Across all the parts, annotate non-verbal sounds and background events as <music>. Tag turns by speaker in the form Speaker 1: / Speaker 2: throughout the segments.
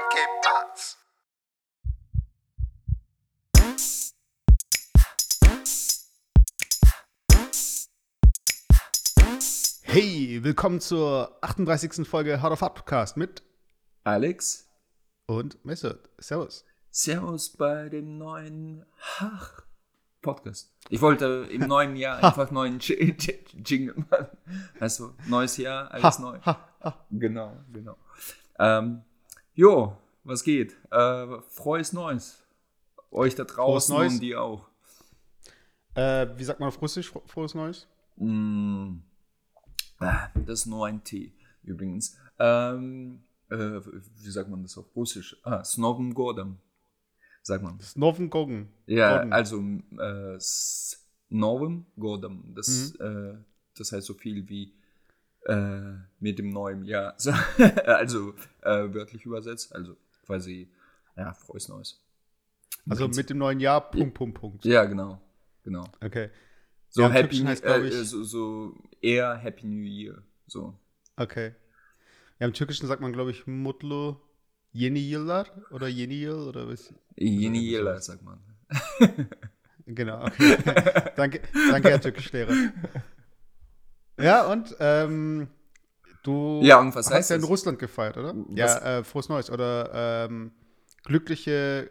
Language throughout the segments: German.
Speaker 1: Cape Parts.
Speaker 2: Hey, willkommen zur 38. Folge Hard of Hard Podcast mit
Speaker 3: Alex,
Speaker 2: und Mesut. Servus.
Speaker 3: Servus bei dem neuen Hach Podcast. Ich wollte im neuen Jahr einfach neuen J- J- Jingle machen. Also neues Jahr, alles neu. Genau, genau. Ähm, jo, was geht? Äh, frohes Neues. Euch da draußen
Speaker 2: Neues.
Speaker 3: und die auch.
Speaker 2: Äh, wie sagt man auf Russisch? Fro- Frohes Neues?
Speaker 3: Mm. Ah, Das ist nur ein Tee, übrigens. Ähm, äh, wie sagt man das auf Russisch? Ah, s Novым Godem, sagt man.
Speaker 2: Snoven Gogen.
Speaker 3: Ja, also äh, Novem Godem. Das, äh, das heißt so viel wie äh, mit dem neuen Jahr. So, <laughs> also äh, wörtlich übersetzt. Also quasi, ja, frohes Neues.
Speaker 2: Also mit dem neuen Jahr, Punkt, Punkt, Punkt.
Speaker 3: Ja, genau. Genau.
Speaker 2: Okay.
Speaker 3: So
Speaker 2: Ja,
Speaker 3: Happy
Speaker 2: heißt,
Speaker 3: äh, so, so eher Happy New Year. So.
Speaker 2: Okay. Ja, im Türkischen sagt man, glaube ich, Mutlu Yeni Yıllar oder Yeni Yıl oder was?
Speaker 3: Yeni
Speaker 2: sowas.
Speaker 3: sagt man. <laughs>
Speaker 2: Genau, okay. <laughs> danke, danke, Herr Türkischlehrer. Ja, und ähm, du
Speaker 3: Ja, und was
Speaker 2: hast ja in
Speaker 3: das?
Speaker 2: Russland gefeiert, oder?
Speaker 3: Was-
Speaker 2: Ja, äh, frohes Neues oder ähm, glückliche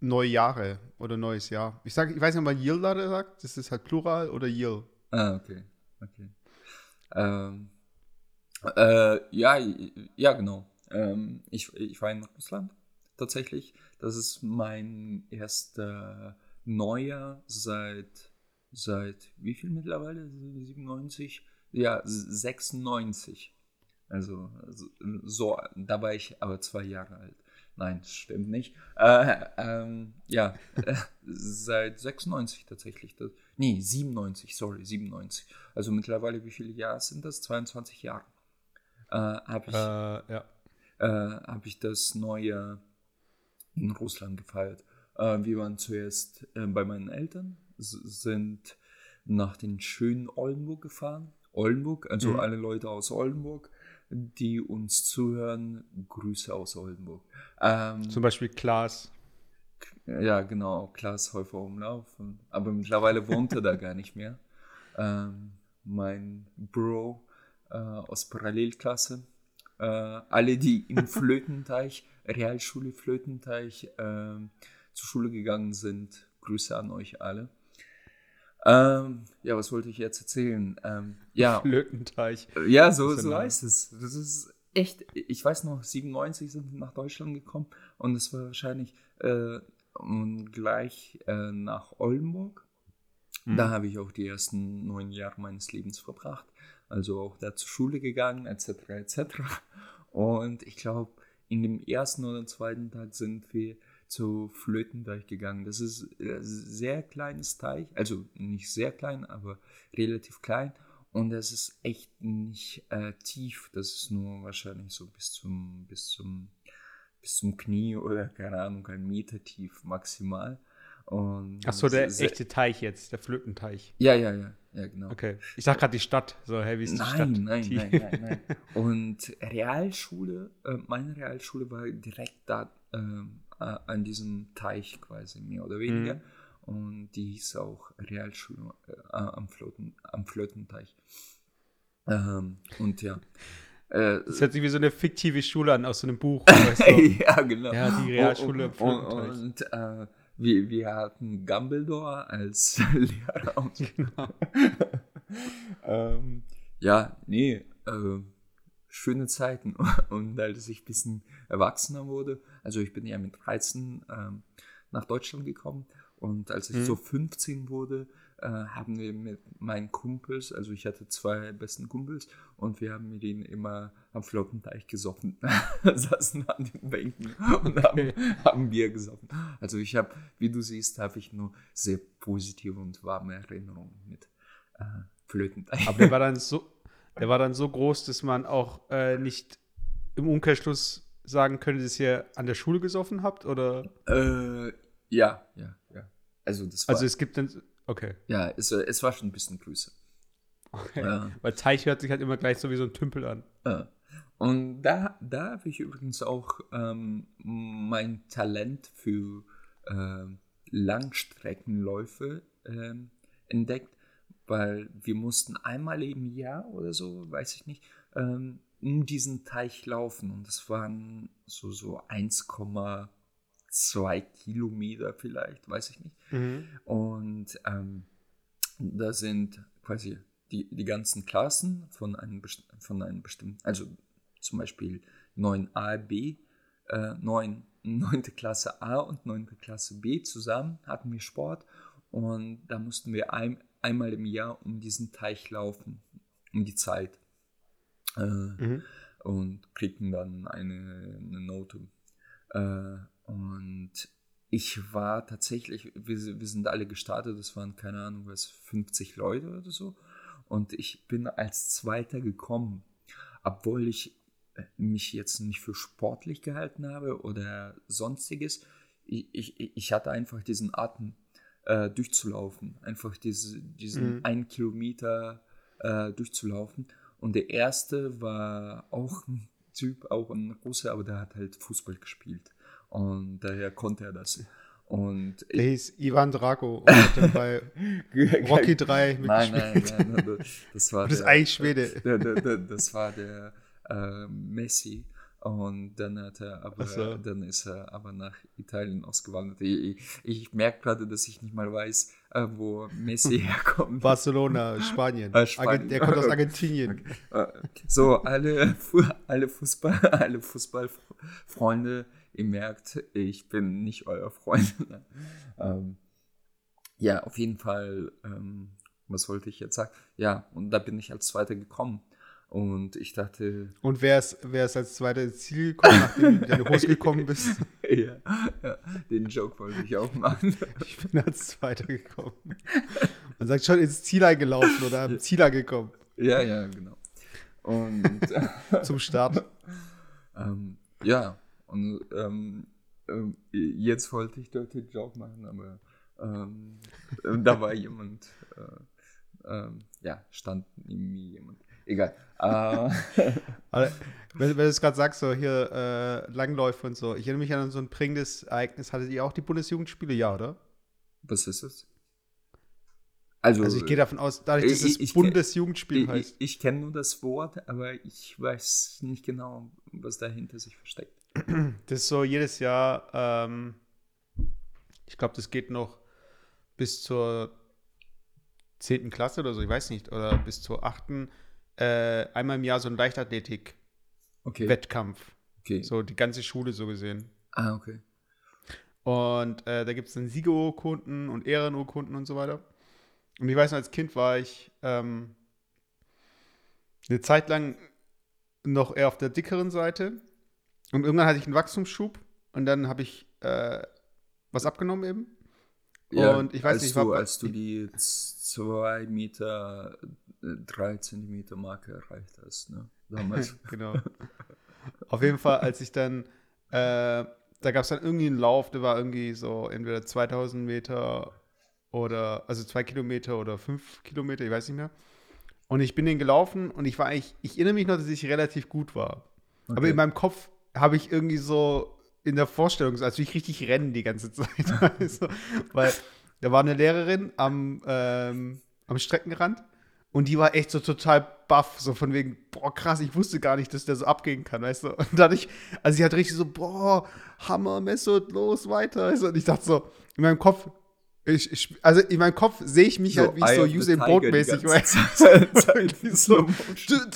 Speaker 2: neue Jahre oder neues Jahr. Ich sage, ich weiß nicht, ob man Yıllar sagt, das ist halt Plural oder Yıl.
Speaker 3: Ah, okay. okay. Ähm, äh, ja, ja, genau. Ähm, ich, ich war in Russland tatsächlich. Das ist mein erster Neujahr seit, seit wie viel mittlerweile? 97? Ja, 96. Also, so, da war ich aber zwei Jahre alt. Nein, das stimmt nicht. Äh, ähm, ja, äh, <laughs> seit 96 tatsächlich. Das, nee, 97, sorry, 97. Also mittlerweile, wie viele Jahre sind das? 22 Jahre. Äh, Habe ich,
Speaker 2: Äh, ja.
Speaker 3: äh, hab ich das neue in Russland gefeiert. Äh, wir waren zuerst bei meinen Eltern, sind nach den schönen Oldenburg gefahren. Oldenburg, also
Speaker 2: Mhm.
Speaker 3: alle Leute aus Oldenburg, die uns zuhören, Grüße aus Oldenburg. Ähm,
Speaker 2: Zum Beispiel Klaas.
Speaker 3: ja, genau, Klaas Häufer Umlauf. Aber mittlerweile wohnt er da <laughs> gar nicht mehr. Ähm, mein Bro äh, aus Parallelklasse. Äh, alle, die im <laughs> Flötenteich, Realschule Flötenteich, ähm, zur Schule gegangen sind, Grüße an euch alle. Ähm, ja, was wollte ich jetzt erzählen? Ähm, ja, <laughs>
Speaker 2: Flötenteich.
Speaker 3: ja, so, so heißt es. Das ist echt, ich weiß noch, 97 sind wir nach Deutschland gekommen und es war wahrscheinlich äh, gleich äh, nach Oldenburg.
Speaker 2: Mhm.
Speaker 3: Da habe ich auch die ersten neun Jahre meines Lebens verbracht. Also auch da zur Schule gegangen, etc. etc. Und ich glaube, in dem ersten oder zweiten Tag sind wir zu Flötenteich gegangen. Das ist ein sehr kleines Teich, also nicht sehr klein, aber relativ klein. Und das ist echt nicht äh, tief. Das ist nur wahrscheinlich so bis zum, bis zum, bis zum Knie oder keine Ahnung, ein Meter tief maximal. Und
Speaker 2: Ach so, der
Speaker 3: sehr-
Speaker 2: echte Teich jetzt, der Flötenteich.
Speaker 3: Ja, ja, ja, ja, genau.
Speaker 2: Okay. Ich sag gerade die Stadt. So, hey, wie ist die
Speaker 3: Nein,
Speaker 2: Stadt?
Speaker 3: nein,
Speaker 2: Die-
Speaker 3: nein, nein, nein. Und Realschule, äh, meine Realschule war direkt da ähm, äh, an diesem Teich quasi, mehr oder weniger.
Speaker 2: Mhm.
Speaker 3: Und die hieß auch Realschule äh, am, Flöten, am Flötenteich. Ähm, und ja. Äh,
Speaker 2: Das hört sich wie so eine fiktive Schule an aus so einem Buch. <laughs> Weißt du?
Speaker 3: ja, genau.
Speaker 2: Ja, die Realschule
Speaker 3: Und, und,
Speaker 2: Flötenteich.
Speaker 3: und äh, wir, wir hatten Dumbledore als <laughs> Lehrer. Und
Speaker 2: Genau. <laughs>
Speaker 3: ähm, ja, nee, äh, schöne Zeiten. Und als ich ein bisschen erwachsener wurde, also ich bin ja mit 13 ähm, nach Deutschland gekommen und als ich
Speaker 2: Mhm.
Speaker 3: so 15 wurde, äh, haben wir mit meinen Kumpels, also ich hatte zwei besten Kumpels und wir haben mit ihnen immer am Flottenteich gesoffen, <laughs> saßen an den Bänken und haben, haben Bier gesoffen. Also ich habe, wie du siehst, habe ich nur sehr positive und warme Erinnerungen mit äh, Flötenteich.
Speaker 2: Aber der war dann <laughs> so, der war dann so groß, dass man auch äh, nicht im Umkehrschluss sagen könnte, dass ihr an der Schule gesoffen habt? Oder?
Speaker 3: Äh, ja, ja, ja. Also das war,
Speaker 2: Also es gibt dann. Okay.
Speaker 3: ja, es, äh, es war schon ein bisschen größer.
Speaker 2: okay.
Speaker 3: Ja.
Speaker 2: Weil Teich hört sich halt immer gleich so wie so ein Tümpel an.
Speaker 3: Äh. Und da, da habe ich übrigens auch ähm, mein Talent für äh, Langstreckenläufe äh, entdeckt, weil wir mussten einmal im Jahr oder so, weiß ich nicht, ähm, um diesen Teich laufen und das waren so, so 1,2 Kilometer vielleicht, weiß ich nicht.
Speaker 2: Mhm.
Speaker 3: Und ähm, da sind quasi die, die ganzen Klassen von einem, von einem bestimmten, also zum Beispiel 9a, B, äh, 9, 9. <laughs> Klasse A und 9. Klasse B zusammen hatten wir Sport und da mussten wir ein, einmal im Jahr um diesen Teich laufen, um die Zeit. Äh,
Speaker 2: Mhm.
Speaker 3: und kriegten dann eine, eine Note. Äh, und ich war tatsächlich, wir, wir sind alle gestartet, das waren keine Ahnung, was, 50 Leute oder so. Und ich bin als Zweiter gekommen, obwohl ich äh, mich jetzt nicht für sportlich gehalten habe oder sonstiges. Ich, ich, ich hatte einfach diesen Atem äh, durchzulaufen, einfach diese, diesen
Speaker 2: Mhm.
Speaker 3: einen Kilometer äh, durchzulaufen. Und der erste war auch ein Typ, auch ein Russe, aber der hat halt Fußball gespielt. Und daher konnte er das. Und
Speaker 2: Der hieß Ivan Drago und hat dann bei <laughs> Rocky 3
Speaker 3: Nein, nein,
Speaker 2: mitgespielt.
Speaker 3: nein, nein, das war
Speaker 2: Das <laughs> ist
Speaker 3: der-
Speaker 2: eigentlich Schwede.
Speaker 3: der, der, das war der äh, Messi. Und dann hat er aber,
Speaker 2: so.
Speaker 3: dann ist er aber nach Italien ausgewandert. Ich, ich, ich merke gerade, dass ich nicht mal weiß, äh, wo Messi <laughs> herkommt.
Speaker 2: Barcelona, Spanien.
Speaker 3: Ah, Spanien.
Speaker 2: Argen- Der kommt aus Argentinien.
Speaker 3: Äh, So, alle, alle Fußball, <laughs> alle Fußballfreunde, ihr merkt, ich bin nicht euer Freund. <laughs> ähm, ja, auf jeden Fall, ähm, was wollte ich jetzt sagen? Ja, und da bin ich als Zweiter gekommen. Und ich dachte,
Speaker 2: Und wer ist, wer ist als zweiter ins Ziel gekommen, nachdem du in Hose gekommen <laughs> bist?
Speaker 3: ja, ja, den Joke wollte ich auch machen.
Speaker 2: Ich bin als zweiter gekommen. Man sagt schon ins Ziel eingelaufen oder am Ziel angekommen
Speaker 3: ja, ja, genau. Und <laughs>
Speaker 2: zum Start.
Speaker 3: Ähm, ja, und ähm, ähm, jetzt wollte ich dort den Job machen, aber ähm, äh, da war jemand, äh, ähm, ja, stand neben mir jemand. Egal. <laughs>
Speaker 2: Aber wenn, wenn du es gerade sagst, so hier äh, Langläufe und so, ich erinnere mich an so ein prägendes Ereignis. Hattet ihr auch die Bundesjugendspiele? Ja, oder?
Speaker 3: was ist es? Also,
Speaker 2: Also ich gehe davon aus, dadurch, dass
Speaker 3: ich-
Speaker 2: es Bundesjugendspiel
Speaker 3: ich,
Speaker 2: heißt.
Speaker 3: ich, ich kenne nur das Wort, aber ich weiß nicht genau, was dahinter sich versteckt.
Speaker 2: Das ist so jedes Jahr, ähm, ich glaube, das geht noch bis zur 10. Klasse oder so, ich weiß nicht, oder bis zur 8. Äh, einmal im Jahr so ein Leichtathletik-Wettkampf.
Speaker 3: Okay. okay.
Speaker 2: So die ganze Schule so gesehen.
Speaker 3: Ah, okay.
Speaker 2: Und äh, da gibt es dann Siegerurkunden und Ehrenurkunden und so weiter. Und ich weiß noch, als Kind war ich ähm, eine Zeit lang noch eher auf der dickeren Seite. Und irgendwann hatte ich einen Wachstumsschub und dann habe ich äh, was abgenommen eben. Und ich weiß
Speaker 3: als
Speaker 2: nicht,
Speaker 3: du,
Speaker 2: war-
Speaker 3: als du die 2 Meter, 3 Zentimeter Marke erreicht hast, ne? Damals. <laughs>
Speaker 2: genau. Auf jeden Fall, als ich dann, äh, da gab es dann irgendwie einen Lauf, der war irgendwie so entweder 2000 Meter oder, also zwei Kilometer oder fünf Kilometer, ich weiß nicht mehr. Und ich bin den gelaufen und ich war eigentlich, ich erinnere mich noch, dass ich relativ gut war. Aber
Speaker 3: Okay.
Speaker 2: in meinem Kopf habe ich irgendwie so in der Vorstellung, als ich richtig rennen die ganze <laughs> Zeit. also, weil da war eine Lehrerin am, ähm, am Streckenrand und die war echt so total baff, so von wegen, boah, krass, ich wusste gar nicht, dass der so abgehen kann, weißt du? Und dadurch, also sie hat richtig so, boah, Hammer, Messot, los, weiter. Weißt du? Und ich dachte so, in meinem Kopf, ich, ich, also in meinem Kopf sehe ich mich halt wie
Speaker 3: Eye
Speaker 2: so Usain
Speaker 3: Tiger
Speaker 2: Bolt
Speaker 3: die
Speaker 2: mäßig,
Speaker 3: ganze
Speaker 2: weißt
Speaker 3: Zeit. <laughs> <laughs>
Speaker 2: du? Irgendwie so.
Speaker 3: Slow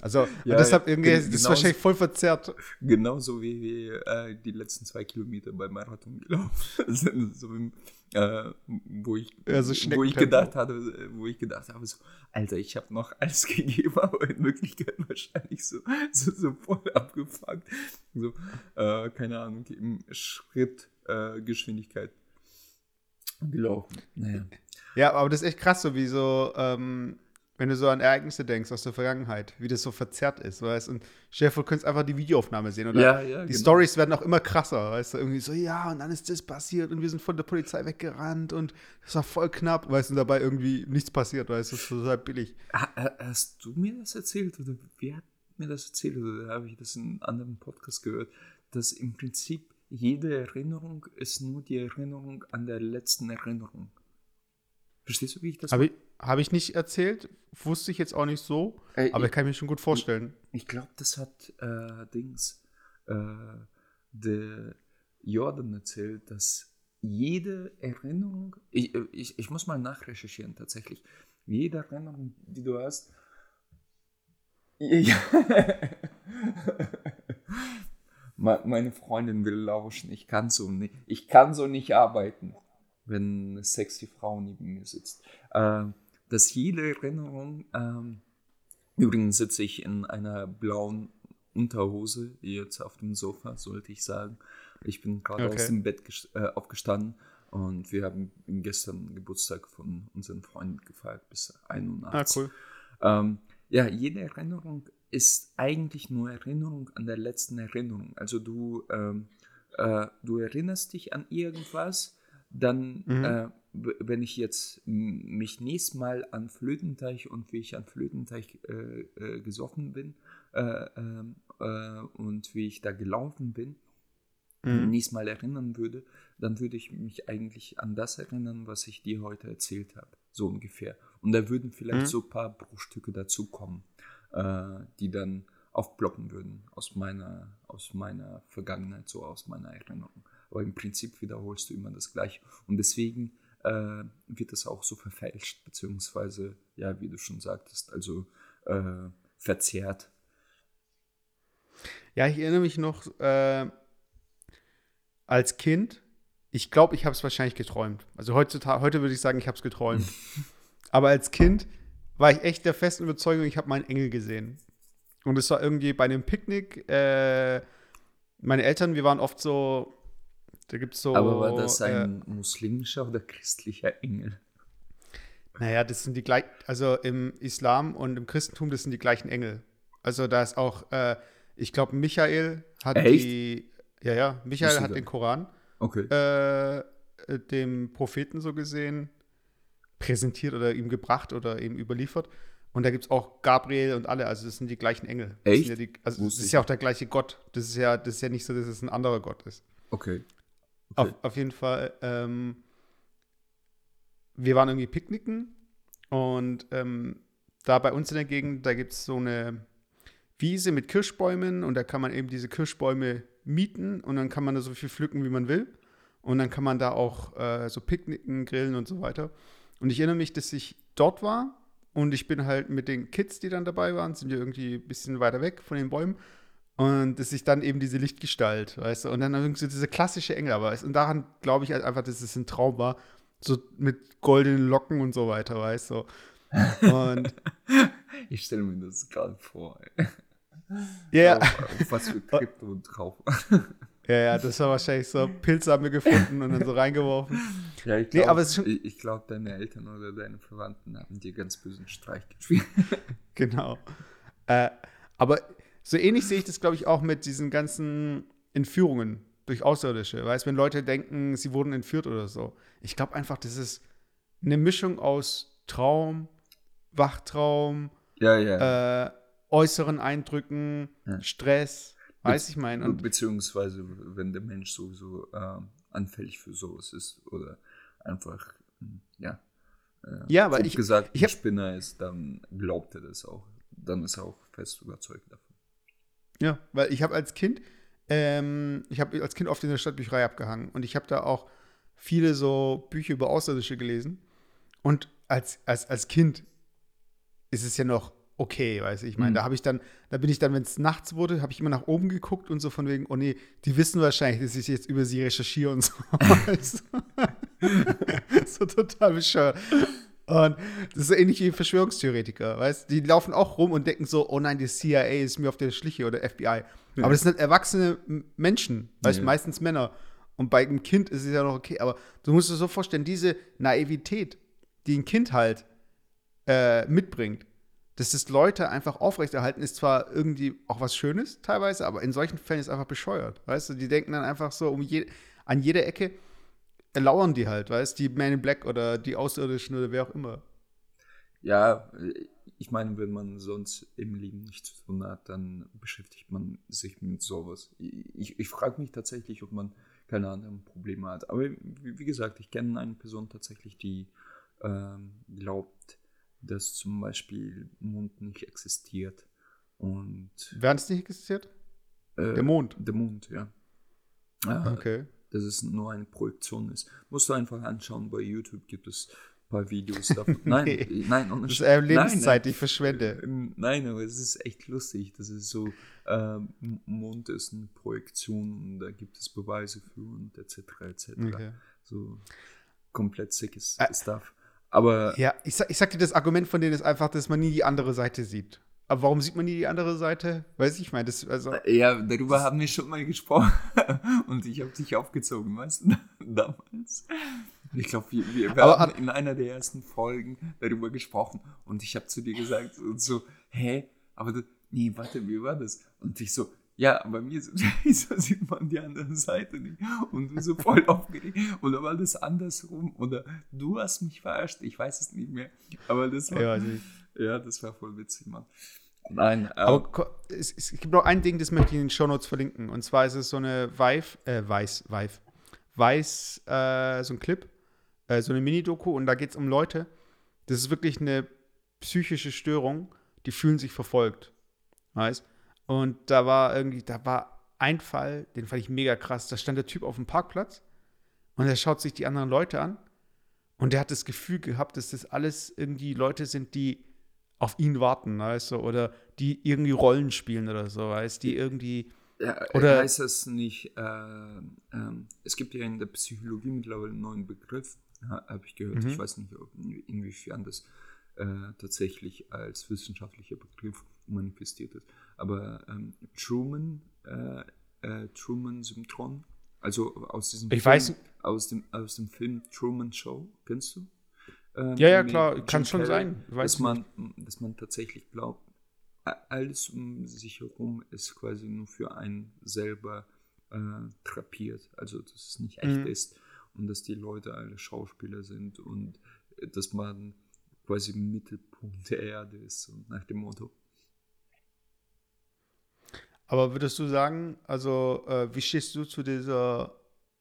Speaker 2: Also,
Speaker 3: Ja,
Speaker 2: deshalb irgendwie,
Speaker 3: gen-
Speaker 2: das ist wahrscheinlich voll verzerrt.
Speaker 3: Genauso wie wir äh, die letzten zwei Kilometer beim Marathon gelaufen sind. <laughs> so, äh, wo ich,
Speaker 2: Ja, so
Speaker 3: wo ich gedacht hatte, wo ich gedacht habe, so, Alter, ich habe noch alles gegeben, aber in Wirklichkeit wahrscheinlich so, so, so voll abgefuckt. So, äh, keine Ahnung, im Schritt äh, Geschwindigkeit gelaufen. Naja.
Speaker 2: Ja, aber das ist echt krass, so wie so, ähm, wenn du so an Ereignisse denkst aus der Vergangenheit, wie das so verzerrt ist, weißt Und Chef, du könntest einfach die Videoaufnahme sehen. Oder
Speaker 3: Ja, ja,
Speaker 2: die
Speaker 3: genau.
Speaker 2: Stories werden auch immer krasser, weißt du? Irgendwie so, ja, und dann ist das passiert und wir sind von der Polizei weggerannt und das war voll knapp, weißt du, und dabei irgendwie nichts passiert, weißt du, das ist total billig.
Speaker 3: Ha- ha- Hast du mir das erzählt oder wer hat mir das erzählt oder habe ich das in einem anderen Podcast gehört, dass im Prinzip jede Erinnerung ist nur die Erinnerung an der letzten Erinnerung. Verstehst du, wie ich das
Speaker 2: Habe ich, hab ich nicht erzählt, wusste ich jetzt auch nicht so,
Speaker 3: Äh,
Speaker 2: aber ich kann mir schon gut vorstellen.
Speaker 3: Ich glaube, das hat äh, Dings, äh, der Jordan erzählt, dass jede Erinnerung, ich, ich, ich muss mal nachrecherchieren tatsächlich, jede Erinnerung, die du hast, <laughs> ja. Me- meine Freundin will lauschen, ich kann so nicht, ich kann so nicht arbeiten, wenn eine sexy Frau neben mir sitzt. Äh, dass jede Erinnerung, ähm, Übrigens sitze ich in einer blauen Unterhose jetzt auf dem Sofa, sollte ich sagen. Ich bin gerade
Speaker 2: Okay.
Speaker 3: aus dem Bett äh, aufgestanden und wir haben gestern Geburtstag von unseren Freunden gefeiert bis 1 Uhr
Speaker 2: Ah,
Speaker 3: nachts.
Speaker 2: cool.
Speaker 3: Ähm, ja, jede Erinnerung ist eigentlich nur Erinnerung an der letzten Erinnerung. Also du, ähm, äh, du erinnerst dich an irgendwas, dann,
Speaker 2: Mhm.
Speaker 3: äh, wenn ich jetzt mich nächstes Mal an Flötenteich und wie ich an Flötenteich äh, äh, gesoffen bin äh, ähm, äh, und wie ich da gelaufen bin,
Speaker 2: Mhm.
Speaker 3: nächstes Mal erinnern würde, dann würde ich mich eigentlich an das erinnern, was ich dir heute erzählt habe. So ungefähr. Und da würden vielleicht
Speaker 2: Mhm.
Speaker 3: so ein paar Bruchstücke dazukommen, äh, die dann aufploppen würden aus meiner, aus meiner Vergangenheit, so aus meiner Erinnerung. Aber im Prinzip wiederholst du immer das Gleiche. Und deswegen äh, wird das auch so verfälscht, beziehungsweise, ja, wie du schon sagtest, also äh, verzerrt.
Speaker 2: Ja, ich erinnere mich noch äh, als Kind. Ich glaube, ich habe es wahrscheinlich geträumt. Also heutzutage, heute würde ich sagen, ich habe es geträumt. <laughs> Aber als Kind war ich echt der festen Überzeugung, ich habe meinen Engel gesehen. Und es war irgendwie bei einem Picknick. Äh, meine Eltern, wir waren oft so. Da gibt es so.
Speaker 3: Aber war das
Speaker 2: äh,
Speaker 3: ein muslimischer oder christlicher Engel?
Speaker 2: Naja, das sind die gleichen, also im Islam und im Christentum, das sind die gleichen Engel. Also da ist auch, äh, ich glaube, Michael hat
Speaker 3: Echt?
Speaker 2: die, ja, ja, Michael hat den Koran
Speaker 3: Okay.
Speaker 2: äh, äh, dem Propheten so gesehen präsentiert oder ihm gebracht oder ihm überliefert. Und da gibt es auch Gabriel und alle, also das sind die gleichen Engel. Das
Speaker 3: Echt?
Speaker 2: Sind ja die, also das ist ja auch der gleiche Gott. Das ist ja, das ist ja nicht so, dass es ein anderer Gott ist.
Speaker 3: Okay.
Speaker 2: Auf, auf jeden Fall, ähm, wir waren irgendwie picknicken und ähm, da bei uns in der Gegend, da gibt es so eine Wiese mit Kirschbäumen und da kann man eben diese Kirschbäume mieten und dann kann man da so viel pflücken, wie man will. Und dann kann man da auch äh, so picknicken, grillen und so weiter. Und ich erinnere mich, dass ich dort war und ich bin halt mit den Kids, die dann dabei waren, sind wir irgendwie ein bisschen weiter weg von den Bäumen. Und dass ich dann eben diese Lichtgestalt, weißt du, und dann irgendwie so diese klassische Engel, aber und daran glaube ich halt einfach, dass es ein Traum war, so mit goldenen Locken und so weiter, weißt du. Und <laughs>
Speaker 3: Ich stelle mir das gerade vor. ey.
Speaker 2: ja,
Speaker 3: Auf, auf was für Krypto und drauf. <laughs>
Speaker 2: ja, ja, das war wahrscheinlich so, Pilze haben wir gefunden und dann so reingeworfen.
Speaker 3: Ja, ich
Speaker 2: Nee,
Speaker 3: glaube,
Speaker 2: schon-
Speaker 3: ich, ich glaub, deine Eltern oder deine Verwandten haben dir ganz bösen Streich gespielt. <laughs>
Speaker 2: Genau. Äh, aber so ähnlich sehe ich das, glaube ich, auch mit diesen ganzen Entführungen durch Außerirdische. Weißt wenn Leute denken, sie wurden entführt oder so. Ich glaube einfach, das ist eine Mischung aus Traum, Wachtraum,
Speaker 3: ja, ja.
Speaker 2: äh, äußeren Eindrücken,
Speaker 3: Ja.
Speaker 2: Stress, weiß ich mein. Und
Speaker 3: Beziehungsweise, wenn der Mensch sowieso ähm, anfällig für sowas ist oder einfach, hm, ja. Äh,
Speaker 2: Ja, aber
Speaker 3: grob
Speaker 2: ich-
Speaker 3: gesagt,
Speaker 2: ich hab-
Speaker 3: Spinner ist, dann glaubt er das auch. Dann ist er auch fest überzeugt davon.
Speaker 2: Ja, weil ich habe als Kind, ähm, ich habe als Kind oft in der Stadtbücherei abgehangen und ich habe da auch viele so Bücher über Außerirdische gelesen. Und als, als, als Kind ist es ja noch okay, weiß ich. Ich meine,
Speaker 3: Mhm.
Speaker 2: da habe ich dann, da bin ich dann, wenn es nachts wurde, habe ich immer nach oben geguckt und so von wegen, oh nee, die wissen wahrscheinlich, dass ich jetzt über sie recherchiere und so. <laughs> weißt du? <laughs> so total bescheuert. Und das ist ähnlich wie Verschwörungstheoretiker, weißt Die laufen auch rum und denken so, oh nein, die CIA ist mir auf der Schliche oder FBI. Aber das sind halt erwachsene Menschen, weißt
Speaker 3: Ja.
Speaker 2: meistens Männer. Und bei einem Kind ist es ja noch okay, aber du musst dir so vorstellen, diese Naivität, die ein Kind halt äh, mitbringt, dass das Leute einfach aufrechterhalten, ist zwar irgendwie auch was Schönes teilweise, aber in solchen Fällen ist einfach bescheuert. Weißt du, die denken dann einfach so um je, an jeder Ecke, lauern die halt, weißt du, die Man in Black oder die Außerirdischen oder wer auch immer.
Speaker 3: Ja, ich meine, wenn man sonst im Leben nichts zu tun hat, dann beschäftigt man sich mit sowas. Ich, ich frage mich tatsächlich, ob man keine anderen Probleme hat. Aber wie, wie gesagt, ich kenne eine Person tatsächlich, die ähm, glaubt, dass zum Beispiel Mond nicht existiert. Und.
Speaker 2: Wer es nicht existiert?
Speaker 3: Äh,
Speaker 2: der Mond.
Speaker 3: Der Mond, ja.
Speaker 2: Äh, okay.
Speaker 3: Dass es nur eine Projektion ist. Musst du einfach anschauen, bei YouTube gibt es ein paar Videos davon. <laughs> Nein, nee. nein,
Speaker 2: das ist äh, Lebenszeit, die ich verschwende.
Speaker 3: Nein, aber es ist echt lustig. Das ist so, ähm, Mond ist eine Projektion und da gibt es Beweise für und etc. etc. Okay. So komplett sickes äh, Stuff. Aber.
Speaker 2: Ja, ich, sag, ich sag dir, das Argument von denen ist einfach, dass man nie die andere Seite sieht. Aber warum sieht man nie die andere Seite? Weiß ich, ich meine, das also
Speaker 3: Ja, darüber haben wir schon mal gesprochen. <laughs> Und ich habe dich aufgezogen, weißt du, <laughs> damals. Ich glaube, wir, wir, wir haben in einer der ersten Folgen darüber gesprochen. Und ich habe zu dir gesagt, und so, hä? Aber das, nee, warte, wie war das? Und ich so, ja, bei mir so, <laughs> sieht man die andere Seite nicht. Und du so voll aufgeregt. Oder war das andersrum? Oder du hast mich verarscht? Ich weiß es nicht mehr. Aber das war, ja, ja das war voll witzig, Mann. Nein.
Speaker 2: Ähm, Aber es, es, gibt noch ein Ding, das möchte ich in den Show Notes verlinken. Und zwar ist es so eine Vive, äh, Weiß, Vive, Weiß, äh, so ein Clip, äh, so eine Mini-Doku. Und da geht es um Leute. Das ist wirklich eine psychische Störung. Die fühlen sich verfolgt. Weißt und da war irgendwie, da war ein Fall, den fand ich mega krass. Da stand der Typ auf dem Parkplatz und er schaut sich die anderen Leute an und der hat das Gefühl gehabt, dass das alles irgendwie Leute sind, die auf ihn warten, weißt du, oder die irgendwie Rollen spielen oder so, weißt die irgendwie.
Speaker 3: Ja, oder heißt das nicht, äh, äh, es gibt ja in der Psychologie mittlerweile einen neuen Begriff, habe ich gehört. Mhm. Ich weiß nicht, ob, inwiefern das äh, tatsächlich als wissenschaftlicher Begriff manifestiert ist. Aber ähm, Truman, äh, äh, Truman-Syndrom, also aus diesem
Speaker 2: ich Film, weiß.
Speaker 3: Aus dem, aus dem Film Truman Show, kennst du?
Speaker 2: Ähm, ja, ja, klar, kann schon sein.
Speaker 3: dass, man, dass man tatsächlich glaubt, alles um sich herum ist quasi nur für einen selber äh, trapiert. Also, dass es nicht echt mhm. ist und dass die Leute alle Schauspieler sind und dass man quasi im Mittelpunkt der Erde ist und nach dem Motto.
Speaker 2: Aber würdest du sagen, also äh, wie stehst du zu dieser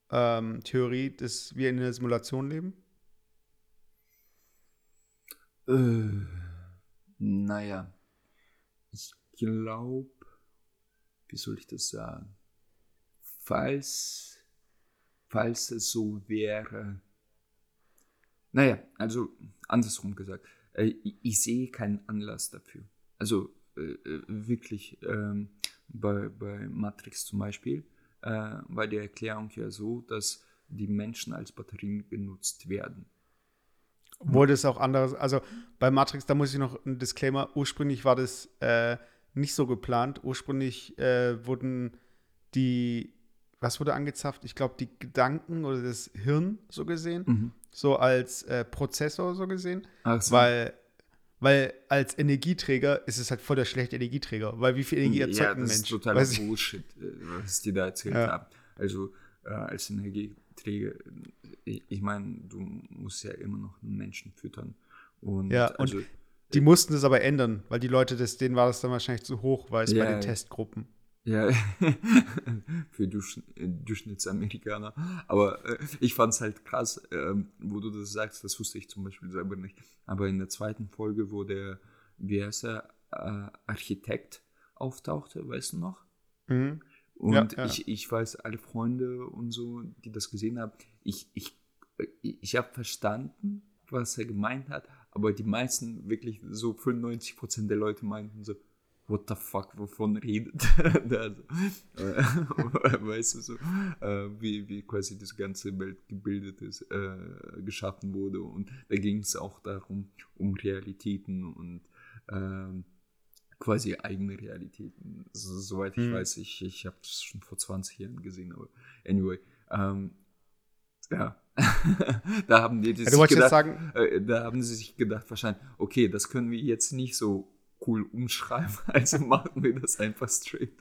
Speaker 2: ähm, Theorie, dass wir in einer Simulation leben?
Speaker 3: Äh, naja, ich glaube, wie soll ich das sagen? Falls, falls es so wäre, naja, also andersrum gesagt, äh, ich, ich, sehe keinen Anlass dafür. Also äh, äh wirklich, ähm, bei, bei Matrix zum Beispiel, äh, war die Erklärung ja so, dass die Menschen als Batterien genutzt werden.
Speaker 2: Wurde es auch anderes, also bei Matrix, da muss ich noch ein Disclaimer, ursprünglich war das äh, nicht so geplant. Ursprünglich äh, wurden die, was wurde angezapft? Ich glaube, die Gedanken oder das Hirn so gesehen, mhm. so als äh, Prozessor so gesehen, so. weil weil als Energieträger ist es halt voll der schlechte Energieträger. Weil wie viel Energie erzeugt ja, ein Mensch?
Speaker 3: Das ist totaler Bullshit, äh, was die da erzählt ja. haben. Also äh, als Energieträger, ich, ich meine, du musst ja immer noch einen Menschen füttern. Und
Speaker 2: ja, also, und die mussten das aber ändern, weil die Leute, das, denen war das dann wahrscheinlich zu hoch, weil es ja, bei den Testgruppen.
Speaker 3: Ja, <laughs> für Durchsch Durchschnittsamerikaner. Aber äh, ich fand es halt krass, äh, wo du das sagst, das wusste ich zum Beispiel selber nicht. Aber in der zweiten Folge, wo der, wie heißt er, äh, Architekt auftauchte, weißt du noch? Mhm. Und ja, ja. Ich, ich weiß, alle Freunde und so, die das gesehen haben, ich, ich, ich habe verstanden, was er gemeint hat, aber die meisten, wirklich so 95% der Leute meinten so, what the fuck, wovon redet <laughs> der? äh, <laughs> weißt du so, äh, wie, wie quasi das ganze Welt gebildet ist, äh, geschaffen wurde. Und da ging es auch darum, um Realitäten und ähm, quasi eigene Realitäten. So, soweit ich hm. weiß, ich, ich habe das schon vor 20 Jahren gesehen, aber anyway. Ähm, Ja. <laughs> da haben die, die
Speaker 2: Ja, jetzt
Speaker 3: gedacht,
Speaker 2: sagen,
Speaker 3: äh, da haben sie sich gedacht wahrscheinlich, okay, das können wir jetzt nicht so cool umschreiben, <laughs> also machen wir das einfach straight.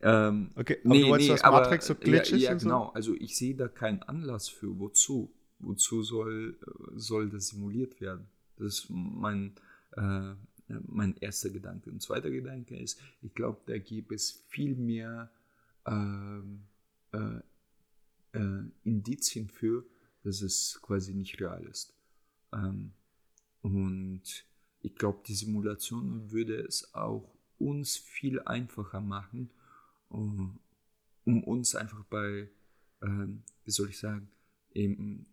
Speaker 3: ähm,
Speaker 2: okay, aber du wolltest das Matrix so glitches
Speaker 3: ja, ja,
Speaker 2: und so?
Speaker 3: genau. Also ich sehe da keinen Anlass für. Wozu? Wozu soll, äh, soll das simuliert werden? Das ist mein, äh, mein erster Gedanke. Und zweiter Gedanke ist, ich glaube, da gibt es viel mehr ähm, äh, äh, Indizien für, dass es quasi nicht real ist. Ähm, und ich glaube, die Simulation würde es auch uns viel einfacher machen, um, um uns einfach bei, ähm, wie soll ich sagen, im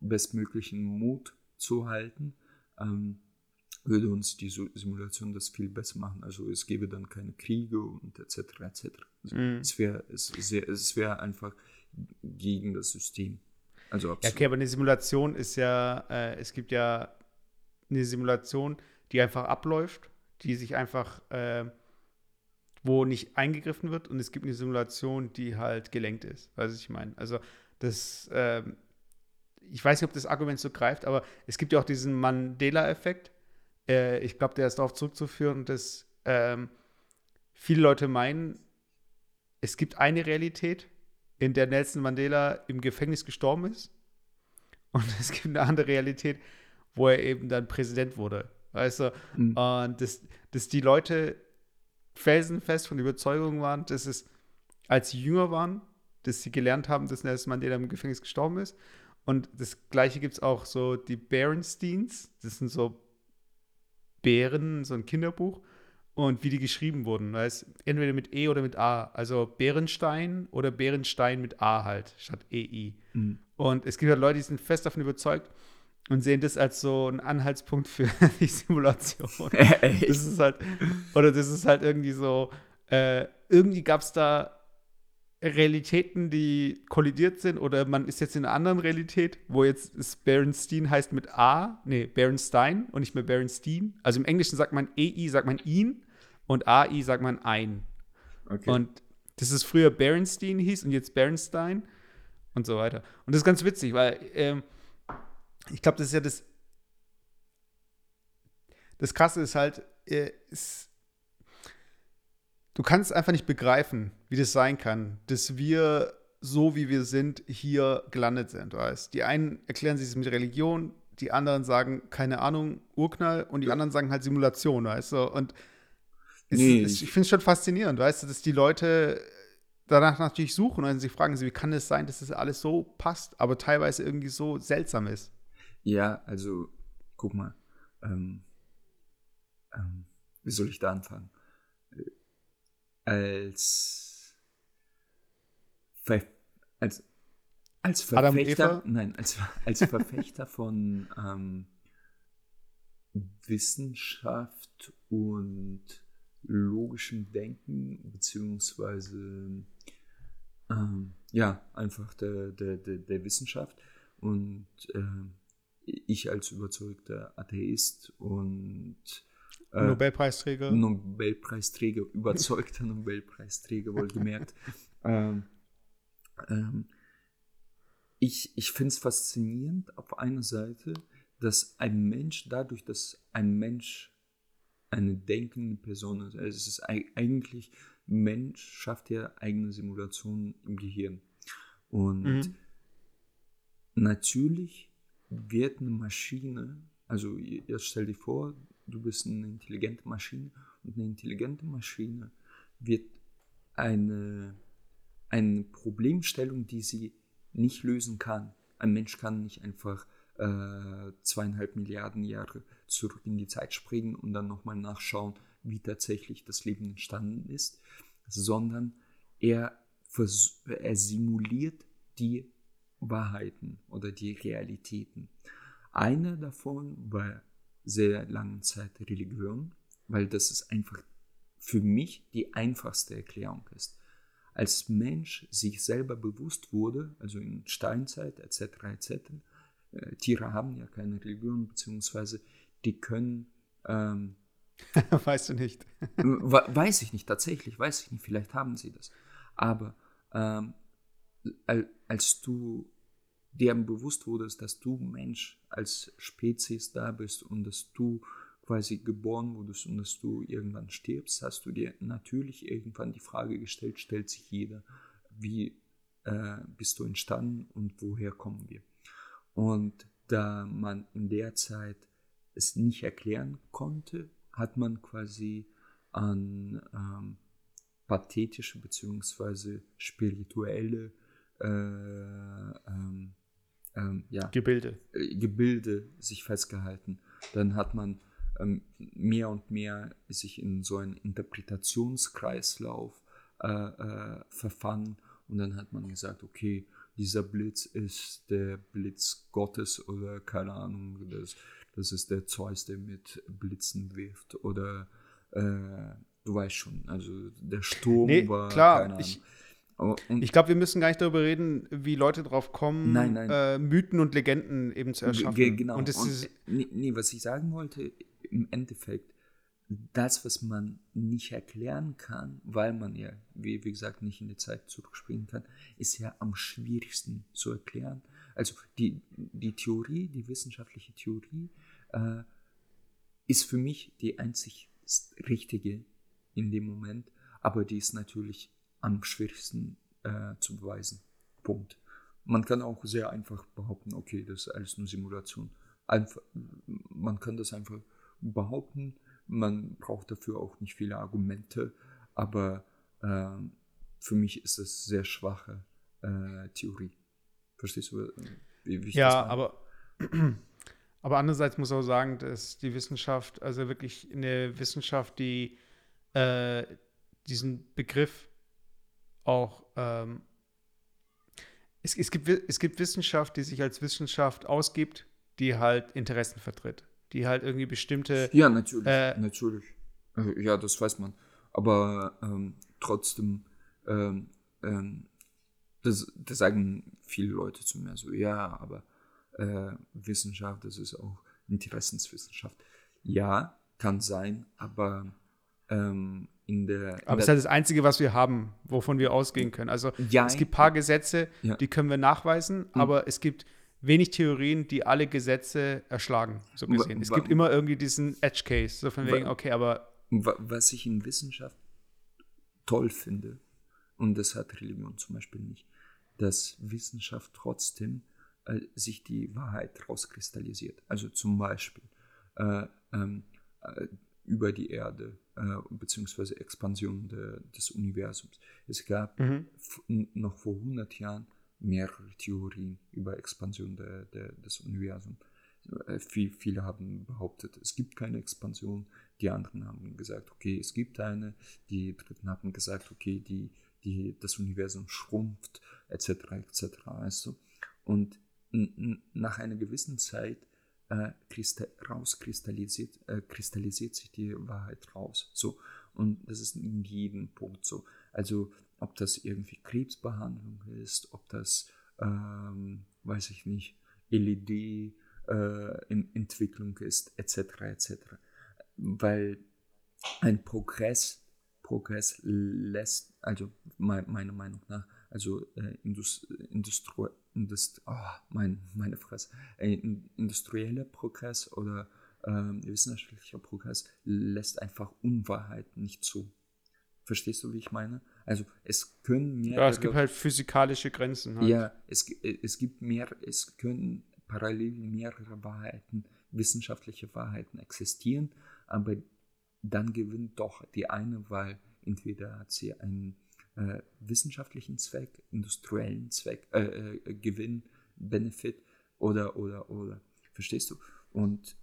Speaker 3: bestmöglichen Mut zu halten, ähm, würde uns die Simulation das viel besser machen. Also es gäbe dann keine Kriege und etc. etc. Also
Speaker 2: Mhm.
Speaker 3: Es wäre es es wär einfach gegen das System. Also
Speaker 2: Ja,
Speaker 3: absolut.
Speaker 2: okay, aber eine Simulation ist ja, äh, es gibt ja eine Simulation, die einfach abläuft, die sich einfach, äh, wo nicht eingegriffen wird und es gibt eine Simulation, die halt gelenkt ist. Weißt du, was ich meine? Also das, ähm, ich weiß nicht, ob das Argument so greift, aber es gibt ja auch diesen Mandela-Effekt. Äh, ich glaube, der ist darauf zurückzuführen, dass ähm, viele Leute meinen, es gibt eine Realität, in der Nelson Mandela im Gefängnis gestorben ist. Und <laughs> es gibt eine andere Realität, wo er eben dann Präsident wurde. Weißt du?
Speaker 3: Mhm.
Speaker 2: Und dass, dass die Leute felsenfest von Überzeugung waren, dass es, als sie jünger waren, dass sie gelernt haben, dass Nelson Mandela im Gefängnis gestorben ist. Und das gleiche gibt es auch so die Berensteins, das sind so Bären, so ein Kinderbuch. Und wie die geschrieben wurden, weißt entweder mit E oder mit A. Also Bärenstein oder Bärenstein mit A halt, statt EI.
Speaker 3: Mhm.
Speaker 2: Und es gibt halt Leute, die sind fest davon überzeugt und sehen das als so einen Anhaltspunkt für <laughs> die Simulation.
Speaker 3: Echt?
Speaker 2: Das ist halt, oder das ist halt irgendwie so, äh, irgendwie gab es da Realitäten, die kollidiert sind, oder man ist jetzt in einer anderen Realität, wo jetzt das Berenstein heißt mit A, nee, Berenstein und nicht mehr Berenstein. Also im Englischen sagt man EI, sagt man ihn und AI sagt man ein.
Speaker 3: Okay.
Speaker 2: Und das ist früher Berenstein hieß und jetzt Bernstein und so weiter. Und das ist ganz witzig, weil ähm, ich glaube, das ist ja das. Das Krasse ist halt, äh, ist, du kannst einfach nicht begreifen, wie das sein kann, dass wir so wie wir sind hier gelandet sind, weißt? Die einen erklären sich es mit Religion, die anderen sagen keine Ahnung Urknall und die anderen sagen halt Simulation, weißt du? Und es,
Speaker 3: Nee,
Speaker 2: es,
Speaker 3: ich-
Speaker 2: finde es schon faszinierend, weißt du, dass die Leute danach natürlich suchen und sich fragen, so, wie kann es sein, dass das alles so passt, aber teilweise irgendwie so seltsam ist.
Speaker 3: Ja, also, guck mal. Ähm, ähm, wie soll ich da anfangen? Äh, Als, Ver als, als Verfechter, nein, als, als <laughs> Verfechter von ähm, Wissenschaft und logischem Denken, beziehungsweise ähm, ja, einfach der, der, der, der Wissenschaft und ähm, ich als überzeugter Atheist und äh,
Speaker 2: Nobelpreisträger.
Speaker 3: Nobelpreisträger, <laughs> überzeugter Nobelpreisträger, wohlgemerkt. <laughs> ähm, ähm, ich ich finde es faszinierend auf einer Seite, dass ein Mensch dadurch, dass ein Mensch eine denkende Person ist, also es ist ei- eigentlich, Mensch schafft ja eigene Simulationen im Gehirn. Und
Speaker 2: Mhm.
Speaker 3: natürlich wird eine Maschine, also jetzt stell dir vor, du bist eine intelligente Maschine und eine intelligente Maschine wird eine, eine Problemstellung, die sie nicht lösen kann. Ein Mensch kann nicht einfach äh, zweieinhalb Milliarden Jahre zurück in die Zeit springen und dann nochmal nachschauen, wie tatsächlich das Leben entstanden ist, sondern er, er simuliert die Wahrheiten oder die Realitäten. Eine davon war sehr lange Zeit Religion, weil das ist einfach für mich die einfachste Erklärung ist. Als Mensch sich selber bewusst wurde, also in Steinzeit etc. etc. Äh, Tiere haben ja keine Religion, beziehungsweise die können ähm, <laughs>
Speaker 2: weißt du nicht.
Speaker 3: We- Weiß ich nicht, tatsächlich, weiß ich nicht, vielleicht haben sie das. Aber ähm, als du dir bewusst wurdest, dass du Mensch als Spezies da bist und dass du quasi geboren wurdest und dass du irgendwann stirbst, hast du dir natürlich irgendwann die Frage gestellt, stellt sich jeder, wie äh, bist du entstanden und woher kommen wir? Und da man in der Zeit es nicht erklären konnte, hat man quasi an ähm, pathetische bzw. spirituelle äh, ähm, ähm, ja,
Speaker 2: Gebilde.
Speaker 3: Äh, Gebilde sich festgehalten. Dann hat man ähm, mehr und mehr sich in so einen Interpretationskreislauf äh, äh, verfangen und dann hat man gesagt, okay, dieser Blitz ist der Blitz Gottes oder keine Ahnung, das, das ist der Zeus, der mit Blitzen wirft oder du weißt schon, also der Sturm
Speaker 2: nee,
Speaker 3: war
Speaker 2: klar,
Speaker 3: keine Ahnung.
Speaker 2: Ich, und ich glaube, wir müssen gar nicht darüber reden, wie Leute drauf kommen,
Speaker 3: nein, nein.
Speaker 2: Äh, Mythen und Legenden eben zu erschaffen.
Speaker 3: Genau.
Speaker 2: Und,
Speaker 3: und nee, nee, was ich sagen wollte, im Endeffekt, das, was man nicht erklären kann, weil man ja, wie, wie gesagt, nicht in die Zeit zurückspringen kann, ist ja am schwierigsten zu erklären. Also die, die Theorie, die wissenschaftliche Theorie, äh, ist für mich die einzig richtige in dem Moment, aber die ist natürlich am schwierigsten äh, zu beweisen. Punkt. Man kann auch sehr einfach behaupten, okay, das ist alles nur Simulation. Einfach, man kann das einfach behaupten. Man braucht dafür auch nicht viele Argumente, aber äh, für mich ist es sehr schwache äh, Theorie. Verstehst du,
Speaker 2: wie, wie ich ja, das meine? aber <clears throat> aber andererseits muss man auch sagen, dass die Wissenschaft, also wirklich eine Wissenschaft, die äh, diesen Begriff auch ähm, es, es, gibt, es gibt Wissenschaft, die sich als Wissenschaft ausgibt, die halt Interessen vertritt die halt irgendwie bestimmte.
Speaker 3: Ja, natürlich. Äh, natürlich. Äh, ja, das weiß man. Aber ähm, trotzdem, ähm, ähm, das, das sagen viele Leute zu mir so, ja, aber äh, Wissenschaft, das ist auch Interessenswissenschaft. Ja, kann sein, aber ähm, in der.
Speaker 2: Aber es ist halt das Einzige, was wir haben, wovon wir ausgehen können. Also ja, es gibt ein paar Gesetze, ja. die können wir nachweisen, mhm. aber es gibt wenig Theorien, die alle Gesetze erschlagen, so gesehen. Es gibt immer irgendwie diesen Edge Case, so von wegen, okay, aber.
Speaker 3: Was ich in Wissenschaft toll finde, und das hat Religion zum Beispiel nicht, dass Wissenschaft trotzdem äh, sich die Wahrheit rauskristallisiert. Also zum Beispiel äh, ähm, äh, über die Erde äh, beziehungsweise Expansion de, des Universums. Es gab mhm. noch vor 100 Jahren mehrere Theorien über Expansion der, der, des Universums. Äh, viele haben behauptet, es gibt keine Expansion. Die anderen haben gesagt, okay, es gibt eine. Die dritten haben gesagt, okay, die, die, das Universum schrumpft, etc., etc., weißt du? Und nach einer gewissen Zeit äh, rauskristallisiert äh, kristallisiert sich die Wahrheit raus. So. Und das ist in jedem Punkt so. Also ob das irgendwie Krebsbehandlung ist, ob das, ähm, weiß ich nicht, LED äh, in Entwicklung ist, etc., etc. Weil ein Progress, Progress lässt, also me meiner Meinung nach, also äh, Indust Industri Indust oh, mein, meine Fresse, äh, industrieller Progress oder äh, wissenschaftlicher Progress lässt einfach Unwahrheit nicht zu. Verstehst du, wie ich meine? Also es können
Speaker 2: mehrere. Ja, es gibt halt physikalische Grenzen. Halt.
Speaker 3: Ja, es, es gibt mehr, es können parallel mehrere Wahrheiten, wissenschaftliche Wahrheiten existieren, aber dann gewinnt doch die eine, weil entweder hat sie einen äh, wissenschaftlichen Zweck, industriellen Zweck, äh, äh, Gewinn, Benefit oder, oder, oder. Verstehst du? Und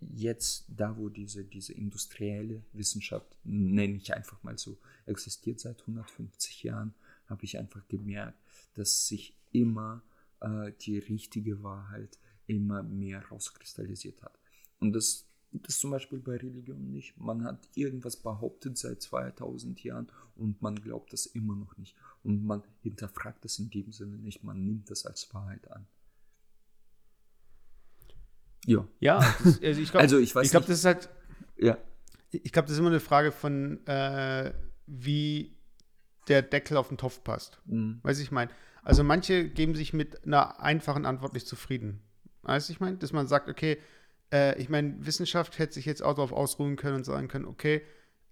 Speaker 3: jetzt, da wo diese, diese industrielle Wissenschaft, nenne ich einfach mal so, existiert seit 150 Jahren, habe ich einfach gemerkt, dass sich immer äh, die richtige Wahrheit immer mehr rauskristallisiert hat. Und das, das zum Beispiel bei Religion nicht. Man hat irgendwas behauptet seit 2000 Jahren und man glaubt das immer noch nicht. Und man hinterfragt das in dem Sinne nicht, man nimmt das als Wahrheit an.
Speaker 2: Ja. Ja, das, also ich glaube, also ich ich glaube, das ist halt. Ja. Ich glaube, das ist immer eine Frage von, äh, wie der Deckel auf den Topf passt. Mhm. Weiß ich meine. Also manche geben sich mit einer einfachen Antwort nicht zufrieden. Weißt du, ich meine, dass man sagt, okay, äh, ich meine, Wissenschaft hätte sich jetzt auch darauf ausruhen können und sagen können, okay,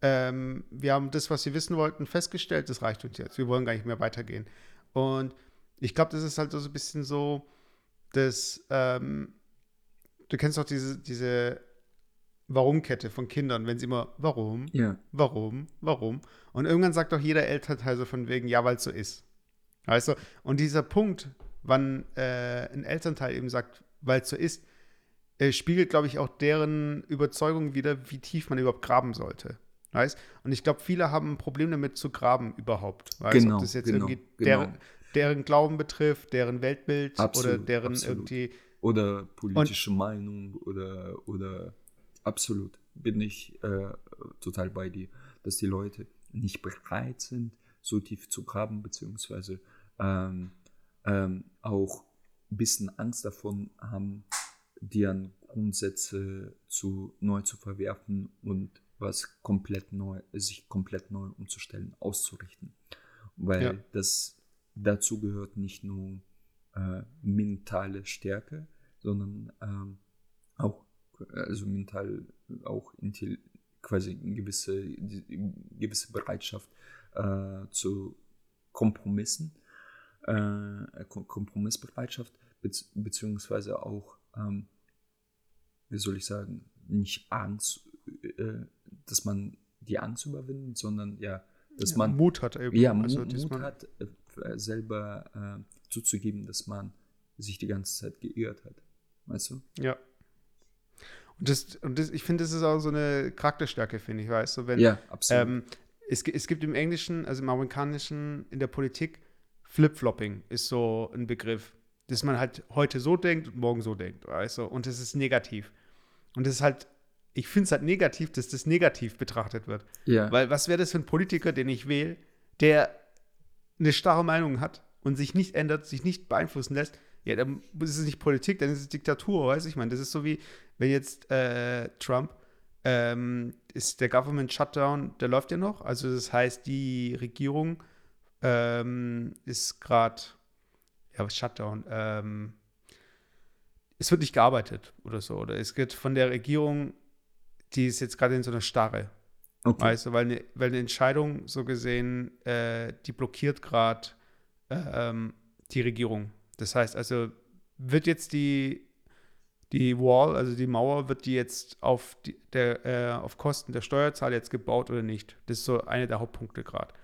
Speaker 2: ähm, wir haben das, was wir wissen wollten, festgestellt, das reicht uns jetzt. Wir wollen gar nicht mehr weitergehen. Und ich glaube, das ist halt so ein bisschen so, dass ähm, du kennst doch diese, diese Warum-Kette von Kindern, wenn sie immer Warum,
Speaker 3: Ja.
Speaker 2: Warum, Warum. Und irgendwann sagt doch jeder Elternteil so von wegen, ja, weil es so ist. Weißt du? Und dieser Punkt, wann äh, ein Elternteil eben sagt, weil es so ist, äh, spiegelt, glaube ich, auch deren Überzeugung wieder, wie tief man überhaupt graben sollte. Weißt? Und ich glaube, viele haben ein Problem damit zu graben überhaupt. Weißt?
Speaker 3: Genau,
Speaker 2: Ob das jetzt
Speaker 3: genau,
Speaker 2: irgendwie
Speaker 3: genau.
Speaker 2: deren, deren Glauben betrifft, deren Weltbild oder
Speaker 3: Absolut,
Speaker 2: deren
Speaker 3: absolut.
Speaker 2: irgendwie.
Speaker 3: Oder politische Meinung oder, oder absolut bin ich äh, total bei dir, dass die Leute nicht bereit sind, so tief zu graben, beziehungsweise ähm, ähm, auch ein bisschen Angst davon haben, deren Grundsätze zu neu zu verwerfen und was komplett neu, sich komplett neu umzustellen, auszurichten. Weil
Speaker 2: Ja.
Speaker 3: das dazu gehört nicht nur äh, mentale Stärke, sondern ähm, auch also mental auch intel quasi eine gewisse die, gewisse Bereitschaft äh, zu Kompromissen, äh, Kom- Kompromissbereitschaft bezieh- beziehungsweise auch ähm, wie soll ich sagen nicht Angst, äh, dass man die Angst überwindet, sondern ja, dass man
Speaker 2: Mut hat eben.
Speaker 3: ja,
Speaker 2: also,
Speaker 3: Mut, Mut hat, äh, selber äh, zuzugeben, dass man sich die ganze Zeit geirrt hat. Weißt du?
Speaker 2: Ja. Und, das, und das, ich finde, das ist auch so eine Charakterstärke, finde ich, weißt du, wenn
Speaker 3: Ja, absolut.
Speaker 2: ähm, es, es gibt im Englischen, also im Amerikanischen, in der Politik, Flip-Flopping ist so ein Begriff, dass man halt heute so denkt und morgen so denkt, weißt du, und das ist negativ. Und das ist halt, ich finde es halt negativ, dass das negativ betrachtet wird.
Speaker 3: ja,
Speaker 2: Weil was wäre das für ein Politiker, den ich wähle, der eine starre Meinung hat und sich nicht ändert, sich nicht beeinflussen lässt? Ja, dann ist es nicht Politik, dann ist es Diktatur, weiß ich meine. Das ist so wie, wenn jetzt äh, Trump ähm, ist der Government Shutdown, der läuft ja noch. Also das heißt, die Regierung ähm, ist gerade, ja, was Shutdown? Ähm, es wird nicht gearbeitet oder so. Oder es wird von der Regierung, die ist jetzt gerade in so einer Starre.
Speaker 3: okay.
Speaker 2: Weißt du, weil eine, weil eine Entscheidung so gesehen, äh, die blockiert gerade ähm, die Regierung. Das heißt also, wird jetzt die, die Wall, also die Mauer, wird die jetzt auf, die, der, äh, auf Kosten der Steuerzahler jetzt gebaut oder nicht? Das ist so einer der Hauptpunkte gerade.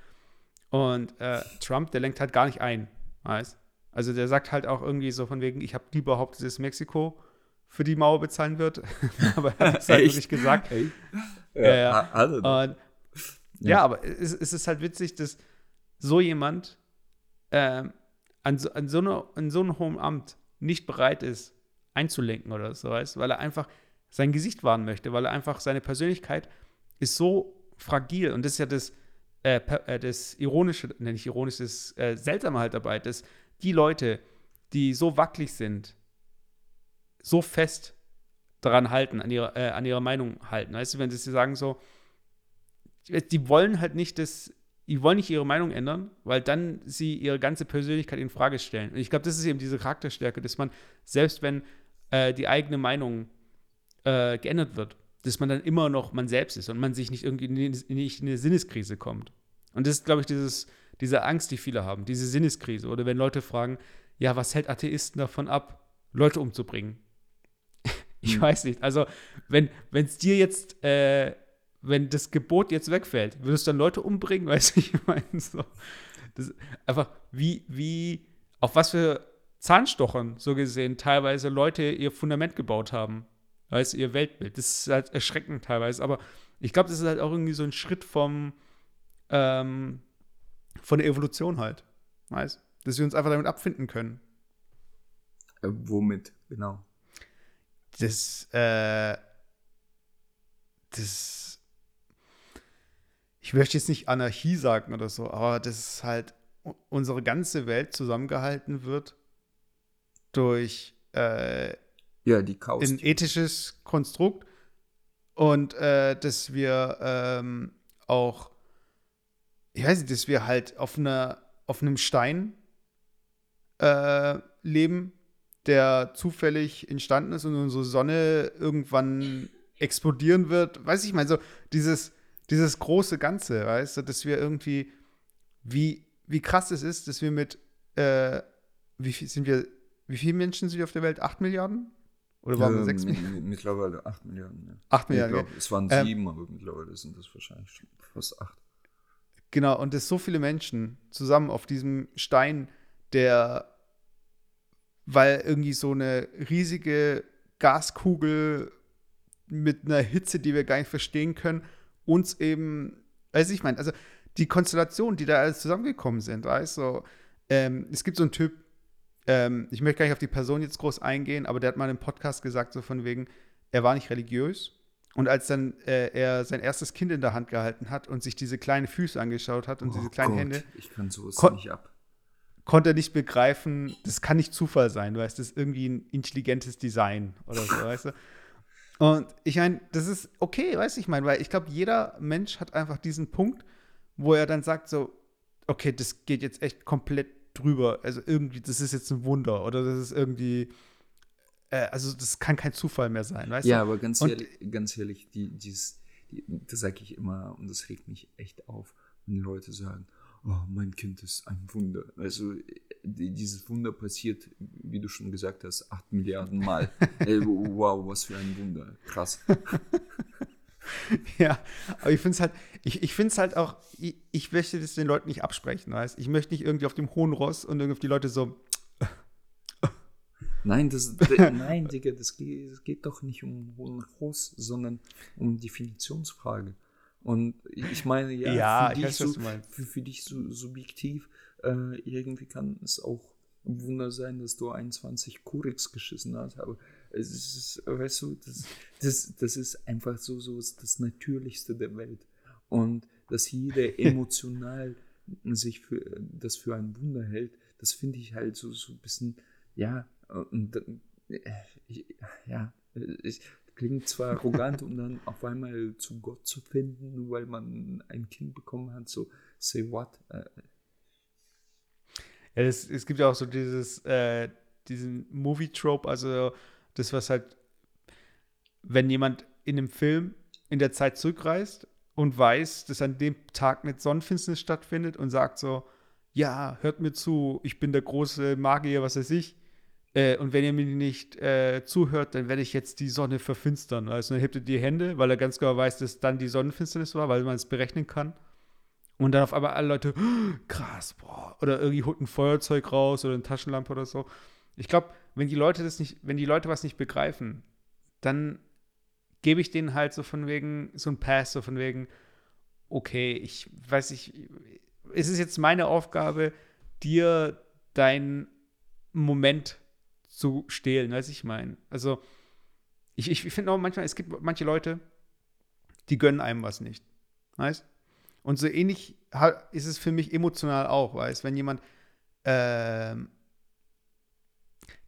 Speaker 2: Und äh, Trump, der lenkt halt gar nicht ein, weißt Also der sagt halt auch irgendwie so von wegen, ich habe nie behauptet, dass Mexiko für die Mauer bezahlen wird. <laughs> Aber er hat es halt wirklich gesagt. Ja, ja.
Speaker 3: das.
Speaker 2: Und, ja. aber es, es ist halt witzig, dass so jemand ähm, an, so, an, so eine, an so einem hohen Amt nicht bereit ist, einzulenken oder so, weißt, weil er einfach sein Gesicht wahren möchte, weil er einfach seine Persönlichkeit ist so fragil und das ist ja das, äh, äh, das Ironische, nenne ich ironisch, das äh, Seltsame halt dabei, dass die Leute, die so wackelig sind, so fest daran halten, an ihrer, äh, an ihrer Meinung halten. Weißt du, wenn sie sagen so, die wollen halt nicht das, die wollen nicht ihre Meinung ändern, weil dann sie ihre ganze Persönlichkeit in Frage stellen. Und ich glaube, das ist eben diese Charakterstärke, dass man, selbst wenn äh, die eigene Meinung äh, geändert wird, dass man dann immer noch man selbst ist und man sich nicht irgendwie in, nicht in eine Sinneskrise kommt. Und das ist, glaube ich, dieses, diese Angst, die viele haben, diese Sinneskrise. Oder wenn Leute fragen, ja, was hält Atheisten davon ab, Leute umzubringen? <laughs> ich
Speaker 3: Hm.
Speaker 2: weiß nicht. Also, wenn es dir jetzt, äh, wenn das Gebot jetzt wegfällt, würdest du dann Leute umbringen? <laughs> Weißt du, ich meine, so. Das, einfach, wie, wie, auf was für Zahnstochern, so gesehen, teilweise Leute ihr Fundament gebaut haben. Weißt du, ihr Weltbild. Das ist halt erschreckend teilweise. Aber ich glaube, das ist halt auch irgendwie so ein Schritt vom, ähm, von der Evolution halt. Weißt du? Dass wir uns einfach damit abfinden können.
Speaker 3: Äh, womit, genau.
Speaker 2: Das, äh, das, ich möchte jetzt nicht Anarchie sagen oder so, aber das ist halt unsere ganze Welt zusammengehalten wird durch äh,
Speaker 3: Ja, die Chaos.
Speaker 2: ein ethisches Konstrukt und äh, dass wir ähm, auch, ich weiß nicht, dass wir halt auf einer, auf einem Stein äh, leben, der zufällig entstanden ist und unsere Sonne irgendwann explodieren wird. Weiß ich mal, so dieses, dieses große Ganze, weißt du, dass wir irgendwie, wie, wie krass es ist, dass wir mit, äh, wie viel sind wir, wie viele Menschen sind wir auf der Welt? Acht Milliarden? Oder waren wir
Speaker 3: Ähm,
Speaker 2: sechs
Speaker 3: mi-
Speaker 2: Milliarden?
Speaker 3: mi- Mittlerweile 8 Milliarden. Ja.
Speaker 2: Acht
Speaker 3: Ich
Speaker 2: Milliarden,
Speaker 3: glaub, es waren
Speaker 2: Ähm,
Speaker 3: sieben, aber mittlerweile sind das wahrscheinlich schon fast 8.
Speaker 2: Genau, und dass so viele Menschen zusammen auf diesem Stein, der, weil irgendwie so eine riesige Gaskugel mit einer Hitze, die wir gar nicht verstehen können, uns eben, weiß ich meine, also die Konstellationen, die da alles zusammengekommen sind, weißt du, ähm, es gibt so einen Typ, ähm, ich möchte gar nicht auf die Person jetzt groß eingehen, aber der hat mal im Podcast gesagt, so von wegen, er war nicht religiös, und als dann äh, er sein erstes Kind in der Hand gehalten hat und sich diese kleinen Füße angeschaut hat und diese kleinen Hände,
Speaker 3: Oh Ich kann sowas
Speaker 2: Kon-
Speaker 3: nicht ab.
Speaker 2: konnte er nicht begreifen, das kann nicht Zufall sein, weißt du, das ist irgendwie ein intelligentes Design oder so, weißt du. Und ich meine, das ist okay, weißt du, ich meine, weil ich glaube, jeder Mensch hat einfach diesen Punkt, wo er dann sagt so, okay, das geht jetzt echt komplett drüber, also irgendwie, das ist jetzt ein Wunder oder das ist irgendwie, äh, also das kann kein Zufall mehr sein, weißt
Speaker 3: Ja,
Speaker 2: du.
Speaker 3: aber ganz
Speaker 2: Und-
Speaker 3: ehrlich, ganz ehrlich, die, dieses, die, das sage ich immer und das regt mich echt auf, wenn Leute sagen, oh, mein Kind ist ein Wunder. Also die, dieses Wunder passiert, wie du schon gesagt hast, acht Milliarden Mal. Ey, <laughs> wow, was für ein Wunder. Krass. <laughs>
Speaker 2: Ja, aber ich finde es halt, ich, ich finde es halt auch, ich, ich möchte das den Leuten nicht absprechen, weißt Ich möchte nicht irgendwie auf dem hohen Ross und irgendwie auf die Leute so,
Speaker 3: Nein, das, <laughs> nein, Digga, das geht, das geht doch nicht um hohen Ross, sondern um Definitionsfrage. Und ich meine, ja,
Speaker 2: Ja,
Speaker 3: für,
Speaker 2: ich
Speaker 3: dich
Speaker 2: weiß,
Speaker 3: so, für, für dich so subjektiv, äh, irgendwie kann es auch ein Wunder sein, dass du 21 Kurix geschissen hast, aber es ist, weißt du, das, das, das ist einfach so, so das Natürlichste der Welt. Und dass jeder <laughs> emotional sich für das für ein Wunder hält, das finde ich halt so, so ein bisschen, ja, und äh, ich, ja, ich, klingt zwar arrogant, um dann auf einmal zu Gott zu finden, nur weil man ein Kind bekommen hat, so, say what? Äh,
Speaker 2: ja, es, es gibt ja auch so dieses, äh, diesen Movie-Trope, also das, was halt, wenn jemand in einem Film in der Zeit zurückreist und weiß, dass an dem Tag eine Sonnenfinsternis stattfindet und sagt so, ja, hört mir zu, ich bin der große Magier, was weiß ich. Äh, und wenn ihr mir nicht äh, zuhört, dann werde ich jetzt die Sonne verfinstern. Also dann hebt er die Hände, weil er ganz genau weiß, dass dann die Sonnenfinsternis war, weil man es berechnen kann. Und dann auf einmal alle Leute, "Oh, krass, boah. Oder irgendwie holt ein Feuerzeug raus oder eine Taschenlampe oder so. Ich glaube, wenn die Leute das nicht, wenn die Leute was nicht begreifen, dann gebe ich denen halt so von wegen, so ein Pass, so von wegen, okay, ich weiß nicht, es ist jetzt meine Aufgabe, dir deinen Moment zu stehlen, weiß ich meine. Also, ich, ich finde auch manchmal, es gibt manche Leute, die gönnen einem was nicht. Weißt? Und so ähnlich ist es für mich emotional auch, weißt wenn jemand, ähm,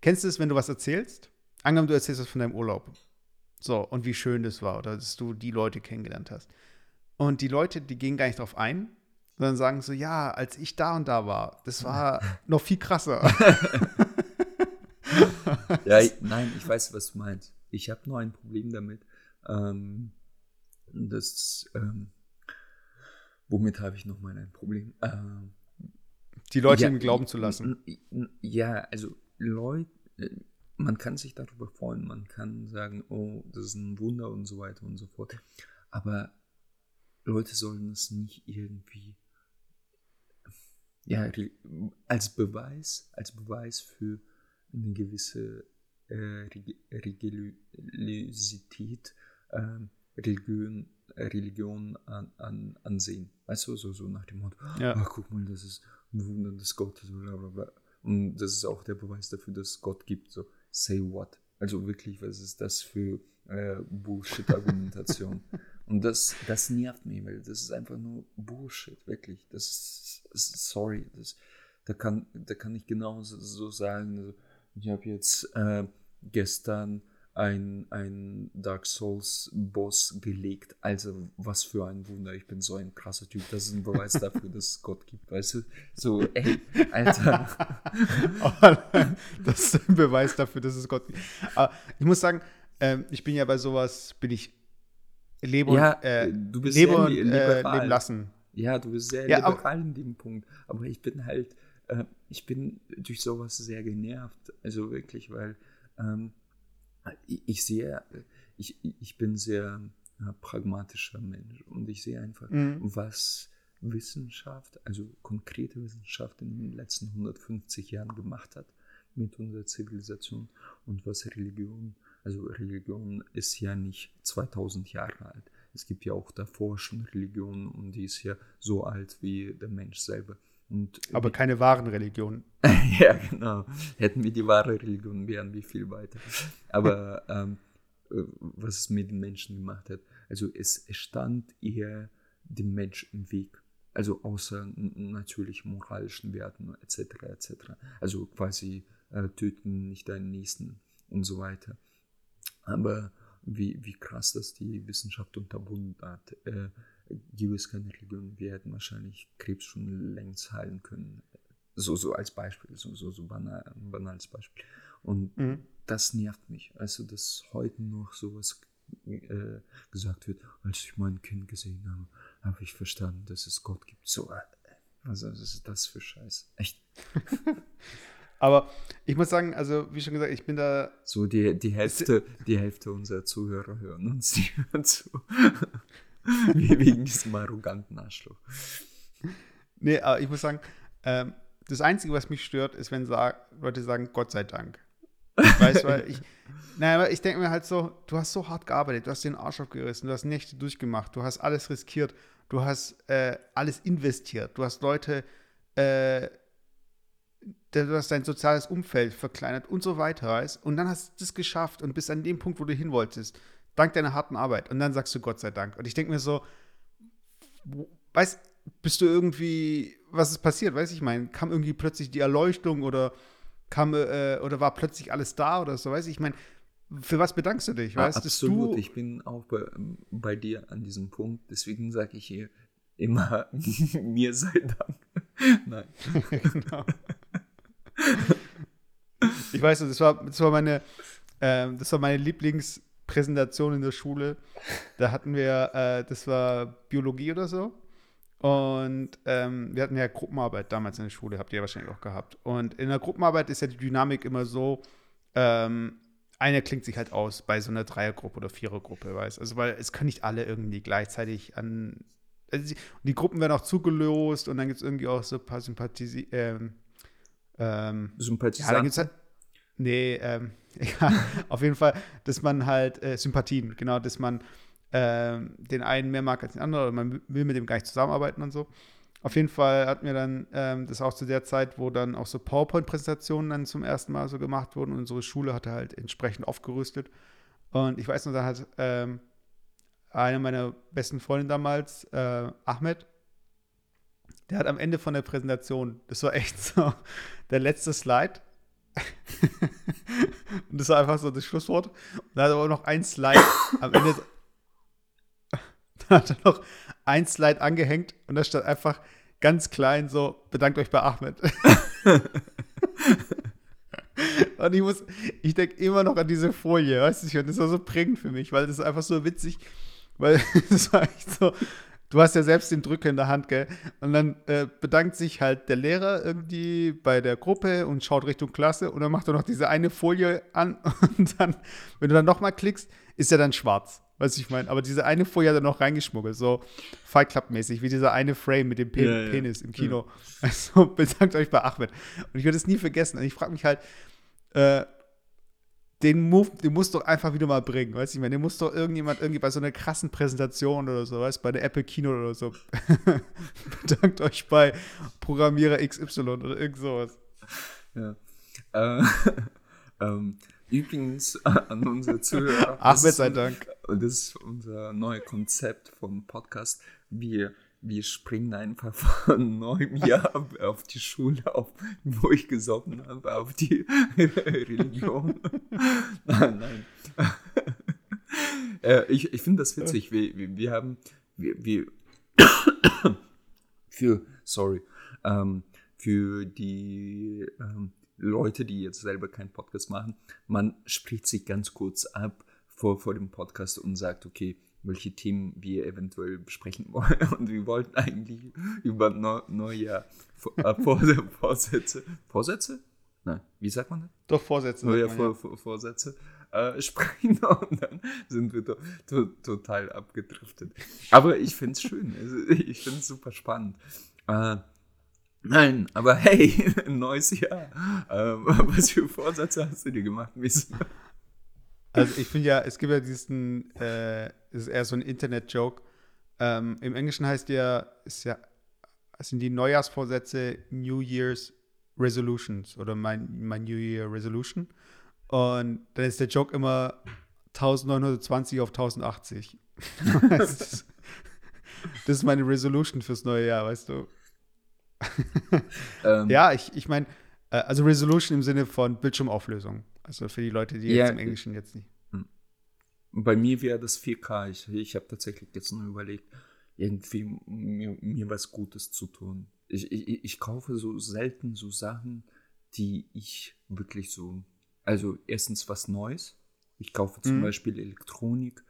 Speaker 2: kennst du es, wenn du was erzählst? Angenommen, du erzählst was von deinem Urlaub. So, und wie schön das war, oder dass du die Leute kennengelernt hast. Und die Leute, die gehen gar nicht drauf ein, sondern sagen so, ja, als ich da und da war, das war <laughs> noch viel krasser. <laughs> <laughs>
Speaker 3: Ja, ich, nein, ich weiß, was du meinst. Ich habe nur ein Problem damit. Ähm, das, ähm, womit habe ich nochmal ein Problem? Ähm,
Speaker 2: die Leute
Speaker 3: ja,
Speaker 2: ihm glauben zu lassen.
Speaker 3: Ja, also Leute, man kann sich darüber freuen, man kann sagen, oh, das ist ein Wunder und so weiter und so fort. Aber Leute sollen es nicht irgendwie ja, als Beweis, als Beweis für eine gewisse äh, Religiosität, ähm, Religion, äh, Religion an, an, ansehen. Weißt du, so, so nach dem Motto,
Speaker 2: Ja.
Speaker 3: ach, guck mal, das ist ein Wunder des Gottes, bla bla bla. Und das ist auch der Beweis dafür, dass es Gott gibt. So, say what? Also wirklich, was ist das für äh, Bullshit-Argumentation? <laughs> Und das, das nervt mich, weil das ist einfach nur Bullshit, wirklich. Das ist, sorry, das, da, kann, da kann ich genauso so sagen, also, ich habe jetzt äh, gestern ein, ein Dark Souls Boss gelegt. Also, was für ein Wunder. Ich bin so ein krasser Typ. Das ist ein Beweis dafür, dass es Gott gibt. Weißt du? So, ey, Alter. <laughs>
Speaker 2: das ist ein Beweis dafür, dass es Gott gibt. Aber ich muss sagen, ähm, ich bin ja bei sowas, bin ich lebe
Speaker 3: Ja,
Speaker 2: und, äh,
Speaker 3: du bist
Speaker 2: lebe
Speaker 3: sehr
Speaker 2: und äh, leben lassen.
Speaker 3: Ja, du bist sehr
Speaker 2: Ja,
Speaker 3: liberal in dem Punkt. Aber ich bin halt, äh, ich bin durch sowas sehr genervt. Also wirklich, weil ähm, ich, ich sehe, ich, ich bin sehr äh, pragmatischer Mensch und ich sehe einfach,
Speaker 2: Mhm.
Speaker 3: was Wissenschaft, also konkrete Wissenschaft in den letzten 150 Jahren gemacht hat mit unserer Zivilisation und was Religion, also Religion ist ja nicht 2000 Jahre alt. Es gibt ja auch davor schon Religionen und die ist ja so alt wie der Mensch selber. Und
Speaker 2: Aber keine wahren Religionen. <laughs>
Speaker 3: ja, genau. Hätten wir die wahre Religion, wären wir viel weiter. Aber <laughs> ähm, äh, was es mit den Menschen gemacht hat, also es, stand eher dem Mensch im Weg. Also außer natürlich moralischen Werten etc. etc. Also quasi äh, töten nicht deinen Nächsten und so weiter. Aber wie, wie krass das die Wissenschaft unterbunden hat. Äh, es keine Religion, wir hätten wahrscheinlich Krebs schon längst heilen können. So, so als Beispiel, so, so, so banal, ein banales Beispiel. Und
Speaker 2: Mhm.
Speaker 3: das nervt mich. Also, dass heute noch sowas äh, gesagt wird, als ich mein Kind gesehen habe, habe ich verstanden, dass es Gott gibt. So, äh, also, was ist das für Scheiß? Echt. <laughs>
Speaker 2: Aber ich muss sagen, also wie schon gesagt, ich bin da
Speaker 3: So, die, die Hälfte, die Hälfte unserer Zuhörer hören uns, die <laughs> hören zu. <laughs> Wegen diesem arroganten Arschloch.
Speaker 2: Nee, aber ich muss sagen, ähm, das Einzige, was mich stört, ist, wenn sa Leute sagen, Gott sei Dank. Weißt du, weil ich, <laughs> naja, ich denke mir halt so, du hast so hart gearbeitet, du hast den Arsch aufgerissen, du hast Nächte durchgemacht, du hast alles riskiert, du hast äh, alles investiert, du hast Leute, äh, du hast dein soziales Umfeld verkleinert und so weiter, weißt Und dann hast du das geschafft und bist an dem Punkt, wo du hin wolltest, dank deiner harten Arbeit. Und dann sagst du Gott sei Dank. Und ich denke mir so, weißt, bist du irgendwie, was ist passiert? Weiß ich meine, kam irgendwie plötzlich die Erleuchtung oder kam äh, oder war plötzlich alles da oder so, weiß ich, ich meine, für was bedankst du dich,
Speaker 3: Ja,
Speaker 2: weißt dass
Speaker 3: absolut.
Speaker 2: du
Speaker 3: Ich bin auch bei, bei dir an diesem Punkt. Deswegen sage ich hier immer, <laughs> mir sei Dank. <laughs> Nein. <laughs>
Speaker 2: genau. Ich weiß, das war, das war meine, ähm, das war meine Lieblingspräsentation in der Schule. Da hatten wir, äh, das war Biologie oder so. Und ähm, wir hatten ja Gruppenarbeit damals in der Schule, habt ihr ja wahrscheinlich auch gehabt. Und in der Gruppenarbeit ist ja die Dynamik immer so, ähm, einer klingt sich halt aus bei so einer Dreiergruppe oder Vierergruppe, weißt Also, weil es können nicht alle irgendwie gleichzeitig an. Also die, die Gruppen werden auch zugelost und dann gibt es irgendwie auch so ein paar Sympathisi ähm, ähm, ja, dann gibt's halt. Nee, ähm, <laughs> ja, auf jeden Fall, dass man halt äh, Sympathien, genau, dass man ähm, den einen mehr mag als den anderen oder man will mit dem gar nicht zusammenarbeiten und so. Auf jeden Fall hatten wir dann ähm, das auch zu der Zeit, wo dann auch so PowerPoint-Präsentationen dann zum ersten Mal so gemacht wurden und unsere Schule hatte halt entsprechend aufgerüstet. Und ich weiß noch, da hat ähm, eine meiner besten Freunde damals, äh, Ahmed, der hat am Ende von der Präsentation, das war echt <laughs> so der letzte Slide. Und das war einfach so das Schlusswort. Und da hat er aber noch ein Slide am Ende. <laughs> <laughs> Da hat er noch ein Slide angehängt und da stand einfach ganz klein so: Bedankt euch bei Ahmed. <laughs> und ich muss, ich denke immer noch an diese Folie, weißt du, und das war so prägend für mich, weil das ist einfach so witzig, weil das war echt so. Du hast ja selbst den Drücker in der Hand, gell? Und dann äh, bedankt sich halt der Lehrer irgendwie bei der Gruppe und schaut Richtung Klasse und dann macht er noch diese eine Folie an <laughs> und dann, wenn du dann nochmal klickst, ist er dann schwarz. Weißt du, ich meine? Aber diese eine Folie hat er noch reingeschmuggelt, so Fight Club-mäßig, wie dieser eine Frame mit dem Pe
Speaker 3: Ja, ja.
Speaker 2: Penis im Kino. <laughs> Also, bedankt euch bei Ahmed. Und ich werde es nie vergessen. Und ich frage mich halt, äh, den Move, den musst du doch einfach wieder mal bringen, weißt du, ich meine, den muss doch irgendjemand irgendwie bei so einer krassen Präsentation oder so, weißt bei der Apple Kino oder so. <laughs> Bedankt euch bei Programmierer XY oder irgend sowas.
Speaker 3: Ja. Äh, <laughs> ähm, übrigens äh, <laughs> an unsere Zuhörer.
Speaker 2: Ahmed
Speaker 3: ist-
Speaker 2: sei Dank.
Speaker 3: Das ist unser neues Konzept vom Podcast. Wir, wir springen einfach von neuem Jahr <laughs> auf die Schule, auf, wo ich gesoffen habe, auf die <laughs> Religion. <laughs> nein, nein. äh, ich ich finde das witzig. Wir, wir, wir haben, wir, wir <coughs> für, sorry, ähm, für die ähm, Leute, die jetzt selber keinen Podcast machen, man spricht sich ganz kurz ab vor, vor dem Podcast und sagt, okay, welche Themen wir eventuell besprechen wollen. <laughs> Und wir wollten eigentlich über Neu Neujahr äh, <laughs> Vorsätze, Vorsätze? Nein, wie sagt man das?
Speaker 2: Doch, Vorsätze.
Speaker 3: Neujahr Vor, Vor, Vorsätze äh, <laughs> sprechen und dann sind wir to to total abgedriftet. Aber ich finde es schön. Also, ich finde es super spannend. Äh, nein, aber hey, neues Jahr. Äh, was für Vorsätze hast du dir gemacht?
Speaker 2: Also ich finde ja, es gibt ja diesen, äh, es ist eher so ein Internet-Joke. Ähm, Im Englischen heißt ja, ist ja, sind die Neujahrsvorsätze New Year's Resolutions oder mein, mein New Year Resolution. Und dann ist der Joke immer 1920 auf 1080. <laughs> das, ist meine Resolution fürs neue Jahr, weißt du. ähm, ja, ich, ich meine, äh, also Resolution im Sinne von Bildschirmauflösung. Also für die Leute, die ja, jetzt im Englischen jetzt nicht. Hm.
Speaker 3: Bei mir wäre das 4K. Ich, ich habe tatsächlich jetzt nur überlegt, irgendwie mir, mir was Gutes zu tun. Ich, ich, ich kaufe so selten so Sachen, die ich wirklich so. Also erstens was Neues. Ich kaufe zum mhm. Beispiel Elektronik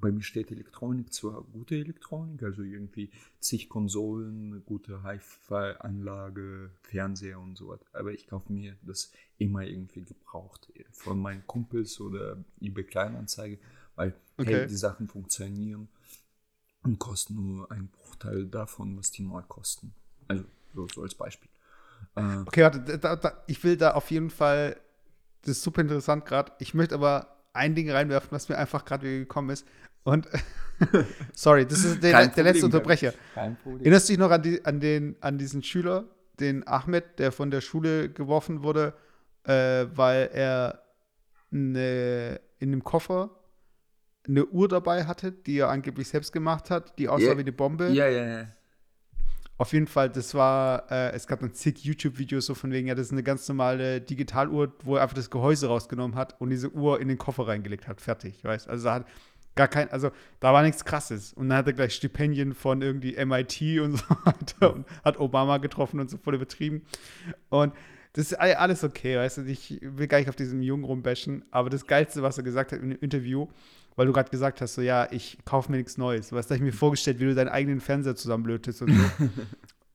Speaker 3: bei mir steht Elektronik zwar gute Elektronik, also irgendwie zig Konsolen, gute Hi-Fi-Anlage, Fernseher und so was, aber ich kaufe mir das immer irgendwie gebraucht von meinen Kumpels oder eBay Kleinanzeige, weil okay. hey, die Sachen funktionieren und kosten nur einen Bruchteil davon, was die neu kosten. Also so, so als Beispiel.
Speaker 2: Äh, okay, warte, da, da, ich will da auf jeden Fall, das ist super interessant gerade, ich möchte aber ein Ding reinwerfen, was mir einfach gerade wieder gekommen ist. Und <laughs> sorry, das ist der, der letzte Unterbrecher. Erinnerst du dich noch an, die, an, den, an diesen Schüler, den Ahmed, der von der Schule geworfen wurde, äh, weil er eine, in einem Koffer eine Uhr dabei hatte, die er angeblich selbst gemacht hat, die aussah yeah. wie eine Bombe.
Speaker 3: Ja, ja, ja.
Speaker 2: Auf jeden Fall, das war, äh, es gab dann zig YouTube-Videos so von wegen, ja, das ist eine ganz normale Digitaluhr, wo er einfach das Gehäuse rausgenommen hat und diese Uhr in den Koffer reingelegt hat. Fertig, weißt Also da hat gar kein, also da war nichts krasses. Und dann hat er gleich Stipendien von irgendwie MIT und so weiter und hat Obama getroffen und so voll übertrieben. Und das ist alles okay, weißt du, ich will gar nicht auf diesem Jungen rumbashen, aber das Geilste, was er gesagt hat in dem Interview, weil du gerade gesagt hast, so ja, ich kaufe mir nichts Neues. Weißt du, ich mir vorgestellt, wie du deinen eigenen Fernseher zusammenlötest und so.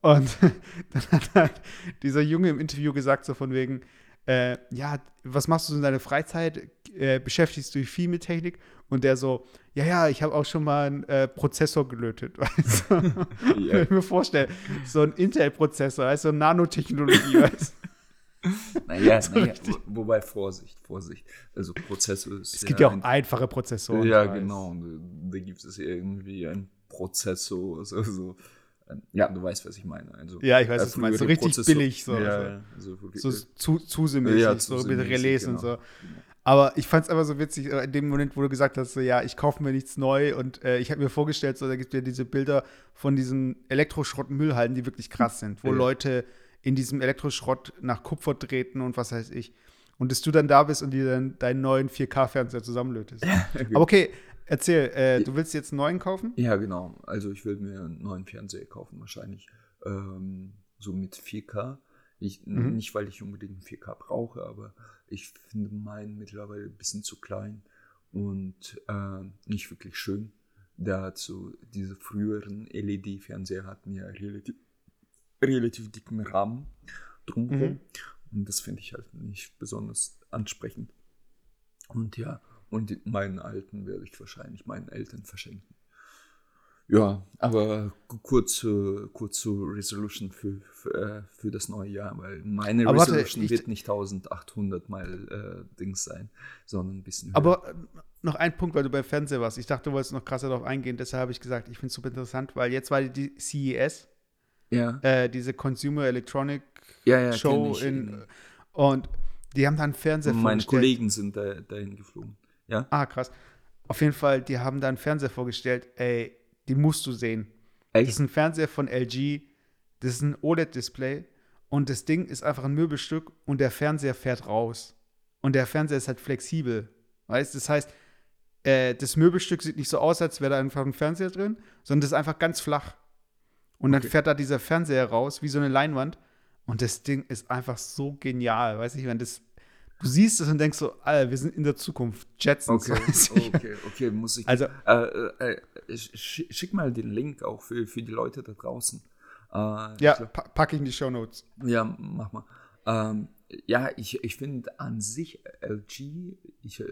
Speaker 2: <laughs> und <laughs> dann hat halt dieser Junge im Interview gesagt, so von wegen, äh, ja, was machst du in deiner Freizeit? Äh, beschäftigst du dich viel mit Technik? Und der so, ja, ja, ich habe auch schon mal einen äh, Prozessor gelötet, <laughs> weißt du? yeah. Wenn ich mir vorstelle, so ein Intel-Prozessor, also Nanotechnologie, <laughs> weißt du?
Speaker 3: Naja, <laughs> so naja wo, wobei Vorsicht, Vorsicht. Also Prozessor ist.
Speaker 2: Es gibt ja, ja auch ein, einfache Prozessoren.
Speaker 3: Ja, genau. Da, da gibt es irgendwie ein Prozessor, also so. Ähm, ja, du weißt, was ich meine. Also,
Speaker 2: ja, ich weiß, was du meinst. So richtig Prozessor, billig. So, ja, also, so, so zu, zu ja, so mit Relais genau, und so. Genau. Aber ich fand es einfach so witzig, äh, in dem Moment, wo du gesagt hast, so, ja, ich kaufe mir nichts neu und äh, ich habe mir vorgestellt, so, da gibt es ja diese Bilder von diesen Elektroschrott-Müllhalden, die wirklich krass sind, wo ja. Leute in diesem Elektroschrott nach Kupfer treten und was weiß ich. Und dass du dann da bist und dir dann deinen neuen 4K-Fernseher zusammenlötest. <laughs> Aber okay, erzähl, äh, du willst jetzt einen neuen kaufen?
Speaker 3: Ja, genau. Also ich will mir einen neuen Fernseher kaufen, wahrscheinlich. Ähm, so mit 4K. Ich, mhm. Nicht, weil ich unbedingt 4K brauche, aber ich finde meinen mittlerweile ein bisschen zu klein und äh, nicht wirklich schön. Dazu, diese früheren LED-Fernseher hatten ja relativ relativ dicken Rahmen drumherum. Mhm. Und das finde ich halt nicht besonders ansprechend. Und ja, und meinen alten werde ich wahrscheinlich meinen Eltern verschenken. Ja, aber kurz, kurz zu Resolution für, für, äh, für das neue Jahr, weil meine aber Resolution warte, wird nicht 1800 mal äh, Dings sein, sondern ein bisschen
Speaker 2: höher. Aber äh, noch ein Punkt, weil du beim Fernseher warst. Ich dachte, du wolltest noch krasser darauf eingehen, deshalb habe ich gesagt, ich finde es super interessant, weil jetzt war die CES
Speaker 3: ja.
Speaker 2: Äh, diese Consumer Electronic
Speaker 3: ja, ja,
Speaker 2: Show in, und die haben da einen Fernseher
Speaker 3: und Meine Kollegen sind da, dahin geflogen. Ja.
Speaker 2: Ah, krass. Auf jeden Fall, die haben da einen Fernseher vorgestellt, ey, die musst du sehen.
Speaker 3: Echt?
Speaker 2: Das ist ein Fernseher von LG, das ist ein OLED-Display und das Ding ist einfach ein Möbelstück und der Fernseher fährt raus. Und der Fernseher ist halt flexibel. Weißt das heißt, äh, das Möbelstück sieht nicht so aus, als wäre da einfach ein Fernseher drin, sondern das ist einfach ganz flach. Und dann
Speaker 3: Okay.
Speaker 2: fährt da dieser Fernseher raus, wie so eine Leinwand. Und das Ding ist einfach so genial. Weiß ich, wenn das. Du siehst es und denkst so, Alter, wir sind in der Zukunft. Jetsons.
Speaker 3: Okay, <laughs>
Speaker 2: ich.
Speaker 3: okay, okay, muss ich.
Speaker 2: Also-
Speaker 3: äh, äh, äh, sch- schick mal den Link auch für, für die Leute da draußen. Äh,
Speaker 2: Ja,
Speaker 3: glaub-
Speaker 2: pa pack ich in die Show Notes.
Speaker 3: Ja, mach mal. Ähm, ja, ich, ich finde an sich LG, ich, äh,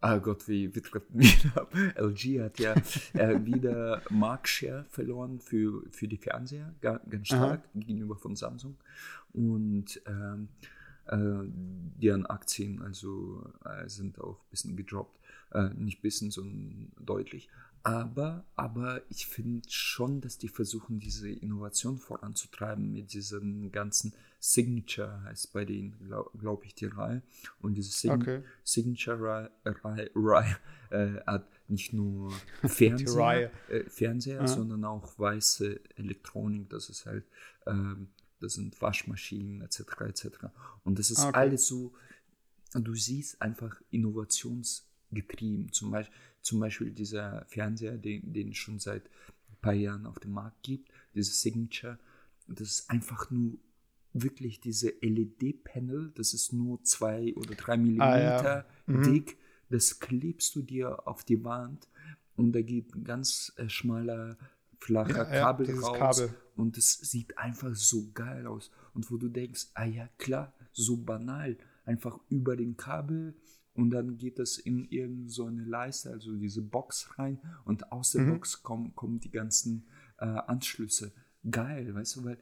Speaker 3: ah Gott, wie wie trifft <laughs> mich ab. LG hat ja äh, <laughs> wieder Marktshare verloren für, für die Fernseher, ga- ganz stark gegenüber von Samsung. Und ähm, äh, deren Aktien also äh, sind auch ein bisschen gedroppt. Äh, nicht bisschen, sondern deutlich. Aber, aber ich finde schon, dass die versuchen, diese Innovation voranzutreiben mit diesen ganzen Signature, heißt bei denen, glaube glaub ich, die Reihe. Und diese Sign
Speaker 2: Okay.
Speaker 3: Signature-Reihe Reihe, äh, hat nicht nur. <laughs> Fernseher, äh, Fernseher
Speaker 2: Ja.
Speaker 3: sondern auch weiße Elektronik. Das ist halt, ähm, das sind Waschmaschinen etc. etc. Und das ist
Speaker 2: Ah, okay.
Speaker 3: alles so, du siehst einfach innovationsgetrieben. Zum Beispiel, zum Beispiel dieser Fernseher, den, den es schon seit ein paar Jahren auf dem Markt gibt, dieses Signature, das ist einfach nur wirklich diese LED-Panel, das ist nur zwei oder drei Millimeter
Speaker 2: Mhm.
Speaker 3: dick, das klebst du dir auf die Wand und da geht ein ganz äh, schmaler, flacher
Speaker 2: Ja, ja,
Speaker 3: Kabel
Speaker 2: dieses
Speaker 3: raus
Speaker 2: Kabel.
Speaker 3: und es sieht einfach so geil aus. Und wo du denkst, ah ja, klar, so banal, einfach über den Kabel und dann geht das in irgendeine so eine Leiste, also diese Box rein und aus der
Speaker 2: Mhm.
Speaker 3: Box kommen, kommen die ganzen äh, Anschlüsse. Geil, weißt du, weil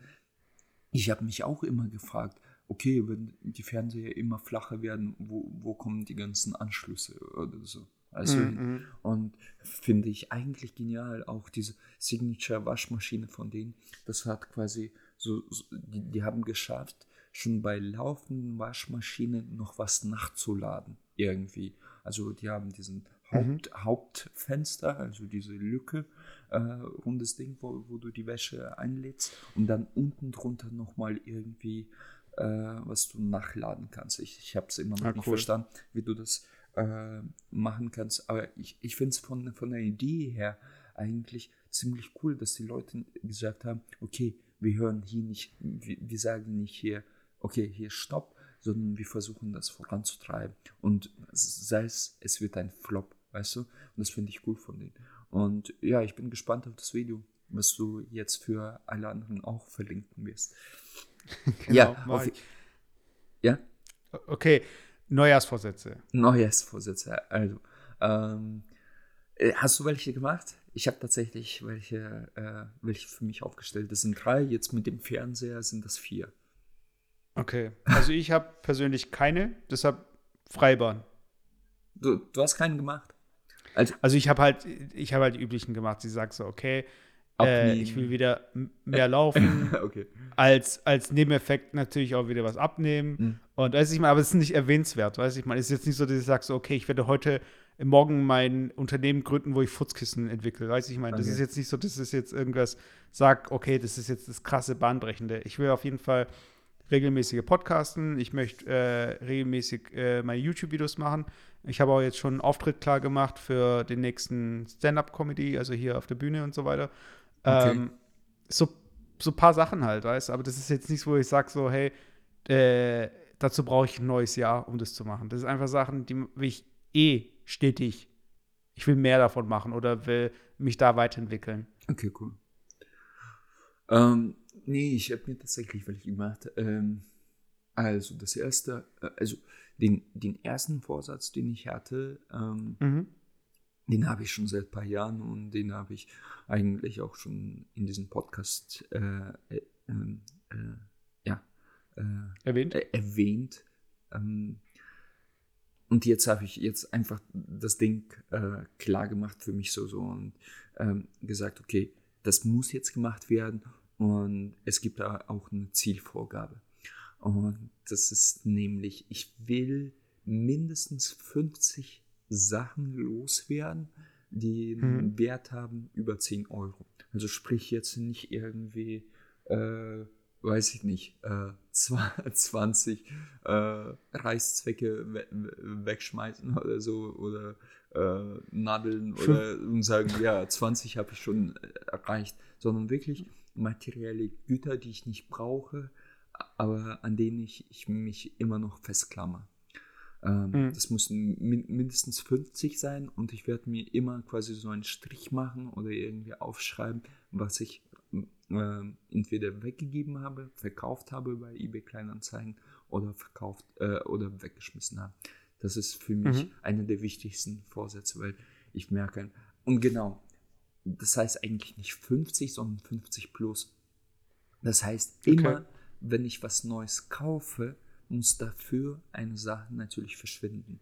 Speaker 3: ich habe mich auch immer gefragt, okay, wenn die Fernseher immer flacher werden, wo, wo kommen die ganzen Anschlüsse oder so? Also,
Speaker 2: Mhm.
Speaker 3: und finde ich eigentlich genial, auch diese Signature-Waschmaschine von denen, das hat quasi so, so die, die haben geschafft, schon bei laufenden Waschmaschinen noch was nachzuladen, irgendwie. Also die haben diesen Haupt, Hauptfenster, also diese Lücke, äh, rundes Ding, wo, wo du die Wäsche einlädst und dann unten drunter nochmal irgendwie äh, was du nachladen kannst. Ich, ich habe es immer noch
Speaker 2: Ah,
Speaker 3: nicht
Speaker 2: cool.
Speaker 3: verstanden, wie du das äh, machen kannst. Aber ich, ich finde es von, von der Idee her eigentlich ziemlich cool, dass die Leute gesagt haben, okay, wir hören hier nicht, wir, wir sagen nicht hier, okay, hier stopp, sondern wir versuchen das voranzutreiben. Und sei es, es wird ein Flop, weißt du? Und das finde ich cool von denen. Und ja, ich bin gespannt auf das Video, was du jetzt für alle anderen auch verlinken wirst. <laughs>
Speaker 2: Genau,
Speaker 3: ja, auf, ja,
Speaker 2: Okay, Neujahrsvorsätze.
Speaker 3: Neujahrsvorsätze. Also, ähm, äh, hast du welche gemacht? Ich habe tatsächlich welche, äh, welche für mich aufgestellt. Das sind drei. Jetzt mit dem Fernseher sind das vier.
Speaker 2: Okay, also ich habe persönlich keine, deshalb Freibahn.
Speaker 3: Du, du hast keinen gemacht? Also,
Speaker 2: Also ich habe halt, ich habe halt die üblichen gemacht. Sie sagt so, okay, äh, ich will wieder mehr <laughs> laufen,
Speaker 3: okay.
Speaker 2: als, als Nebeneffekt natürlich auch wieder was abnehmen.
Speaker 3: Mhm.
Speaker 2: Und weiß ich mal, aber es ist nicht erwähnenswert, weiß ich mal. Es ist jetzt nicht so, dass ich sage so, okay, ich werde heute morgen mein Unternehmen gründen, wo ich Futzkissen entwickle. Weiß ich mal. Das
Speaker 3: Okay.
Speaker 2: ist jetzt nicht so, dass es jetzt irgendwas sagt, okay, das ist jetzt das krasse Bahnbrechende. Ich will auf jeden Fall regelmäßige Podcasten. Ich möchte äh, regelmäßig äh, meine YouTube-Videos machen. Ich habe auch jetzt schon einen Auftritt klar gemacht für den nächsten Stand-up-Comedy, also hier auf der Bühne und so weiter.
Speaker 3: Okay.
Speaker 2: Ähm, so, so ein paar Sachen halt, weißt du? Aber das ist jetzt nichts, wo ich sage so, hey, äh, dazu brauche ich ein neues Jahr, um das zu machen. Das ist einfach Sachen, die will ich eh stetig. Ich will mehr davon machen oder will mich da weiterentwickeln.
Speaker 3: Okay, cool. Ähm, nee, ich habe mir tatsächlich welche gemacht. Ähm, also, das erste, äh, also den, den ersten Vorsatz, den ich hatte, ähm,
Speaker 2: Mhm.
Speaker 3: Den habe ich schon seit ein paar Jahren und den habe ich eigentlich auch schon in diesem Podcast äh, äh, ähm, äh, ja, äh,
Speaker 2: Erwähnt?
Speaker 3: äh, erwähnt. Ähm, und jetzt habe ich jetzt einfach das Ding äh, klar gemacht für mich so, so und ähm, gesagt, okay, das muss jetzt gemacht werden und es gibt da auch eine Zielvorgabe. Und das ist nämlich, ich will mindestens 50 Sachen loswerden, die einen
Speaker 2: Mhm.
Speaker 3: Wert haben über 10 Euro. Also sprich jetzt nicht irgendwie äh, weiß ich nicht, äh, <laughs> 20 äh, Reißzwecke we wegschmeißen oder so oder äh, Nadeln oder und sagen, ja, 20 habe ich schon erreicht, sondern wirklich materielle Güter, die ich nicht brauche, aber an denen ich, ich mich immer noch festklammer. Ähm, mhm. Das müssen min mindestens 50 sein und ich werde mir immer quasi so einen Strich machen oder irgendwie aufschreiben, was ich äh, entweder weggegeben habe, verkauft habe bei eBay Kleinanzeigen oder verkauft äh, oder weggeschmissen habe. Das ist für mich mhm. einer der wichtigsten Vorsätze, weil ich merke, und genau, das heißt eigentlich nicht 50, sondern 50 plus. Das heißt, immer, okay. wenn ich was Neues kaufe, muss dafür eine Sache natürlich verschwinden.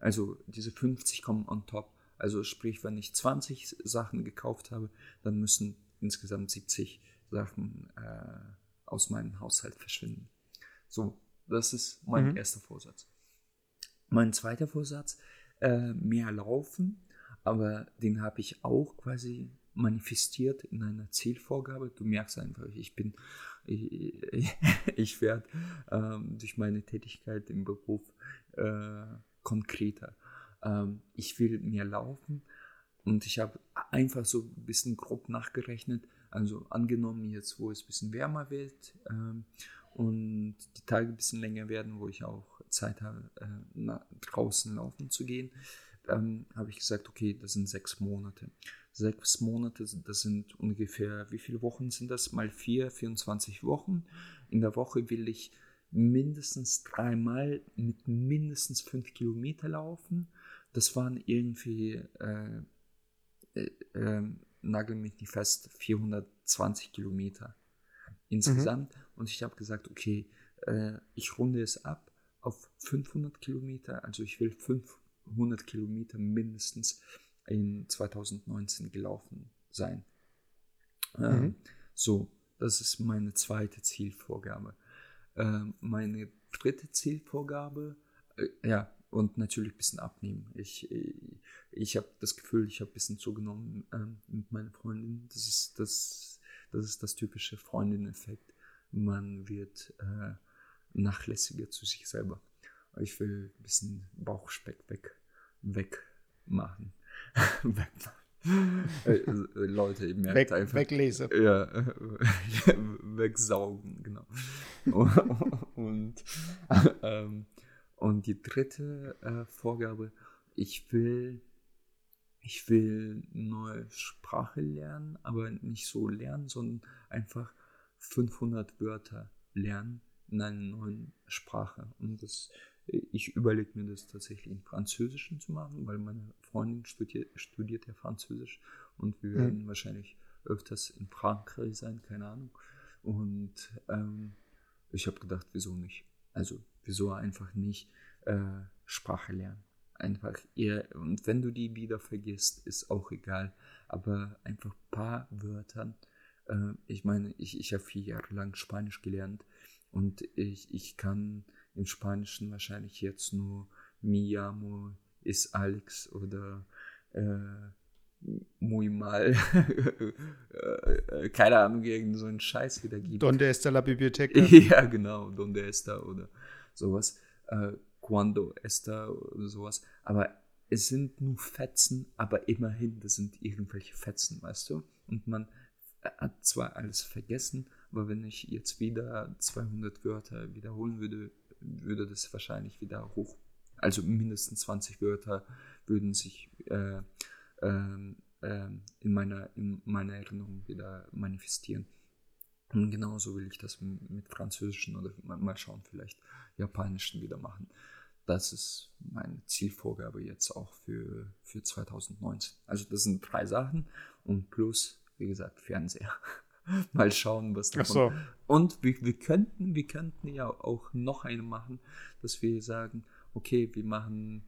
Speaker 3: Also diese 50 kommen on top. Also sprich, wenn ich 20 Sachen gekauft habe, dann müssen insgesamt 70 Sachen äh, aus meinem Haushalt verschwinden. So, das ist mein mhm. erster Vorsatz. Mein zweiter Vorsatz, äh, mehr laufen, aber den habe ich auch quasi manifestiert in einer Zielvorgabe. Du merkst einfach, ich bin, ich, <laughs> ich werde ähm, durch meine Tätigkeit im Beruf äh, konkreter. Ähm, ich will mehr laufen und ich habe einfach so ein bisschen grob nachgerechnet. Also angenommen jetzt, wo es ein bisschen wärmer wird ähm, und die Tage ein bisschen länger werden, wo ich auch Zeit habe, äh, nach draußen laufen zu gehen, habe ich gesagt, okay, das sind sechs Monate. Sechs Monate, das sind ungefähr, wie viele Wochen sind das? Mal vier, 24 Wochen. In der Woche will ich mindestens dreimal mit mindestens fünf Kilometer laufen. Das waren irgendwie, äh, äh, äh, nagel mich nicht fest, 420 Kilometer insgesamt. Mhm. Und ich habe gesagt, okay, äh, ich runde es ab auf 500 Kilometer. Also ich will 500 Kilometer mindestens in 2019 gelaufen sein. Ähm, mhm. Ähm, so, das ist meine zweite Zielvorgabe. Ähm, meine dritte Zielvorgabe, äh, ja, und natürlich ein bisschen abnehmen. Ich, ich, ich habe das Gefühl, ich habe ein bisschen zugenommen ähm, mit meiner Freundin. Das ist das, das ist das typische Freundin-Effekt. Man wird äh, nachlässiger zu sich selber. Ich will ein bisschen Bauchspeck weg, wegmachen. Äh, äh, Leute, ihr merkt
Speaker 2: Weg,
Speaker 3: einfach.
Speaker 2: Weglese.
Speaker 3: Ja, <laughs> wegsaugen, genau. <laughs> und, ähm, und die dritte äh, Vorgabe, ich will, ich will neue Sprache lernen, aber nicht so lernen, sondern einfach 500 Wörter lernen in einer neuen Sprache. Und das ich überlege mir das tatsächlich in Französischen zu machen, weil meine Freundin studiert, studiert ja Französisch und wir werden mhm. wahrscheinlich öfters in Frankreich sein, keine Ahnung. Und ähm, ich habe gedacht, wieso nicht? Also, wieso einfach nicht äh, Sprache lernen? Einfach eher, und wenn du die wieder vergisst, ist auch egal, aber einfach ein paar Wörter. Äh, ich meine, ich, ich habe vier Jahre lang Spanisch gelernt und ich, ich kann im Spanischen wahrscheinlich jetzt nur Mi llamo ist Alex oder äh, muy mal. <laughs> Äh, keine Ahnung, irgend so einen Scheiß wieder gibt.
Speaker 2: Donde está la biblioteca? <laughs>
Speaker 3: ja, genau, donde está oder sowas. Äh, cuando está oder sowas. Aber es sind nur Fetzen, aber immerhin, das sind irgendwelche Fetzen, weißt du? Und man hat zwar alles vergessen, aber wenn ich jetzt wieder 200 Wörter wiederholen würde, würde das wahrscheinlich wieder hoch, also mindestens 20 Wörter würden sich äh, äh, äh, in, meiner, in meiner Erinnerung wieder manifestieren. Und genauso will ich das mit Französischen oder mal schauen, vielleicht Japanischen wieder machen. Das ist meine Zielvorgabe jetzt auch für, für 2019. Also das sind drei Sachen und plus, wie gesagt, Fernseher. <laughs> mal schauen, was davon. So. Und wir, wir, könnten, wir könnten ja auch noch eine machen, dass wir sagen, okay, wir machen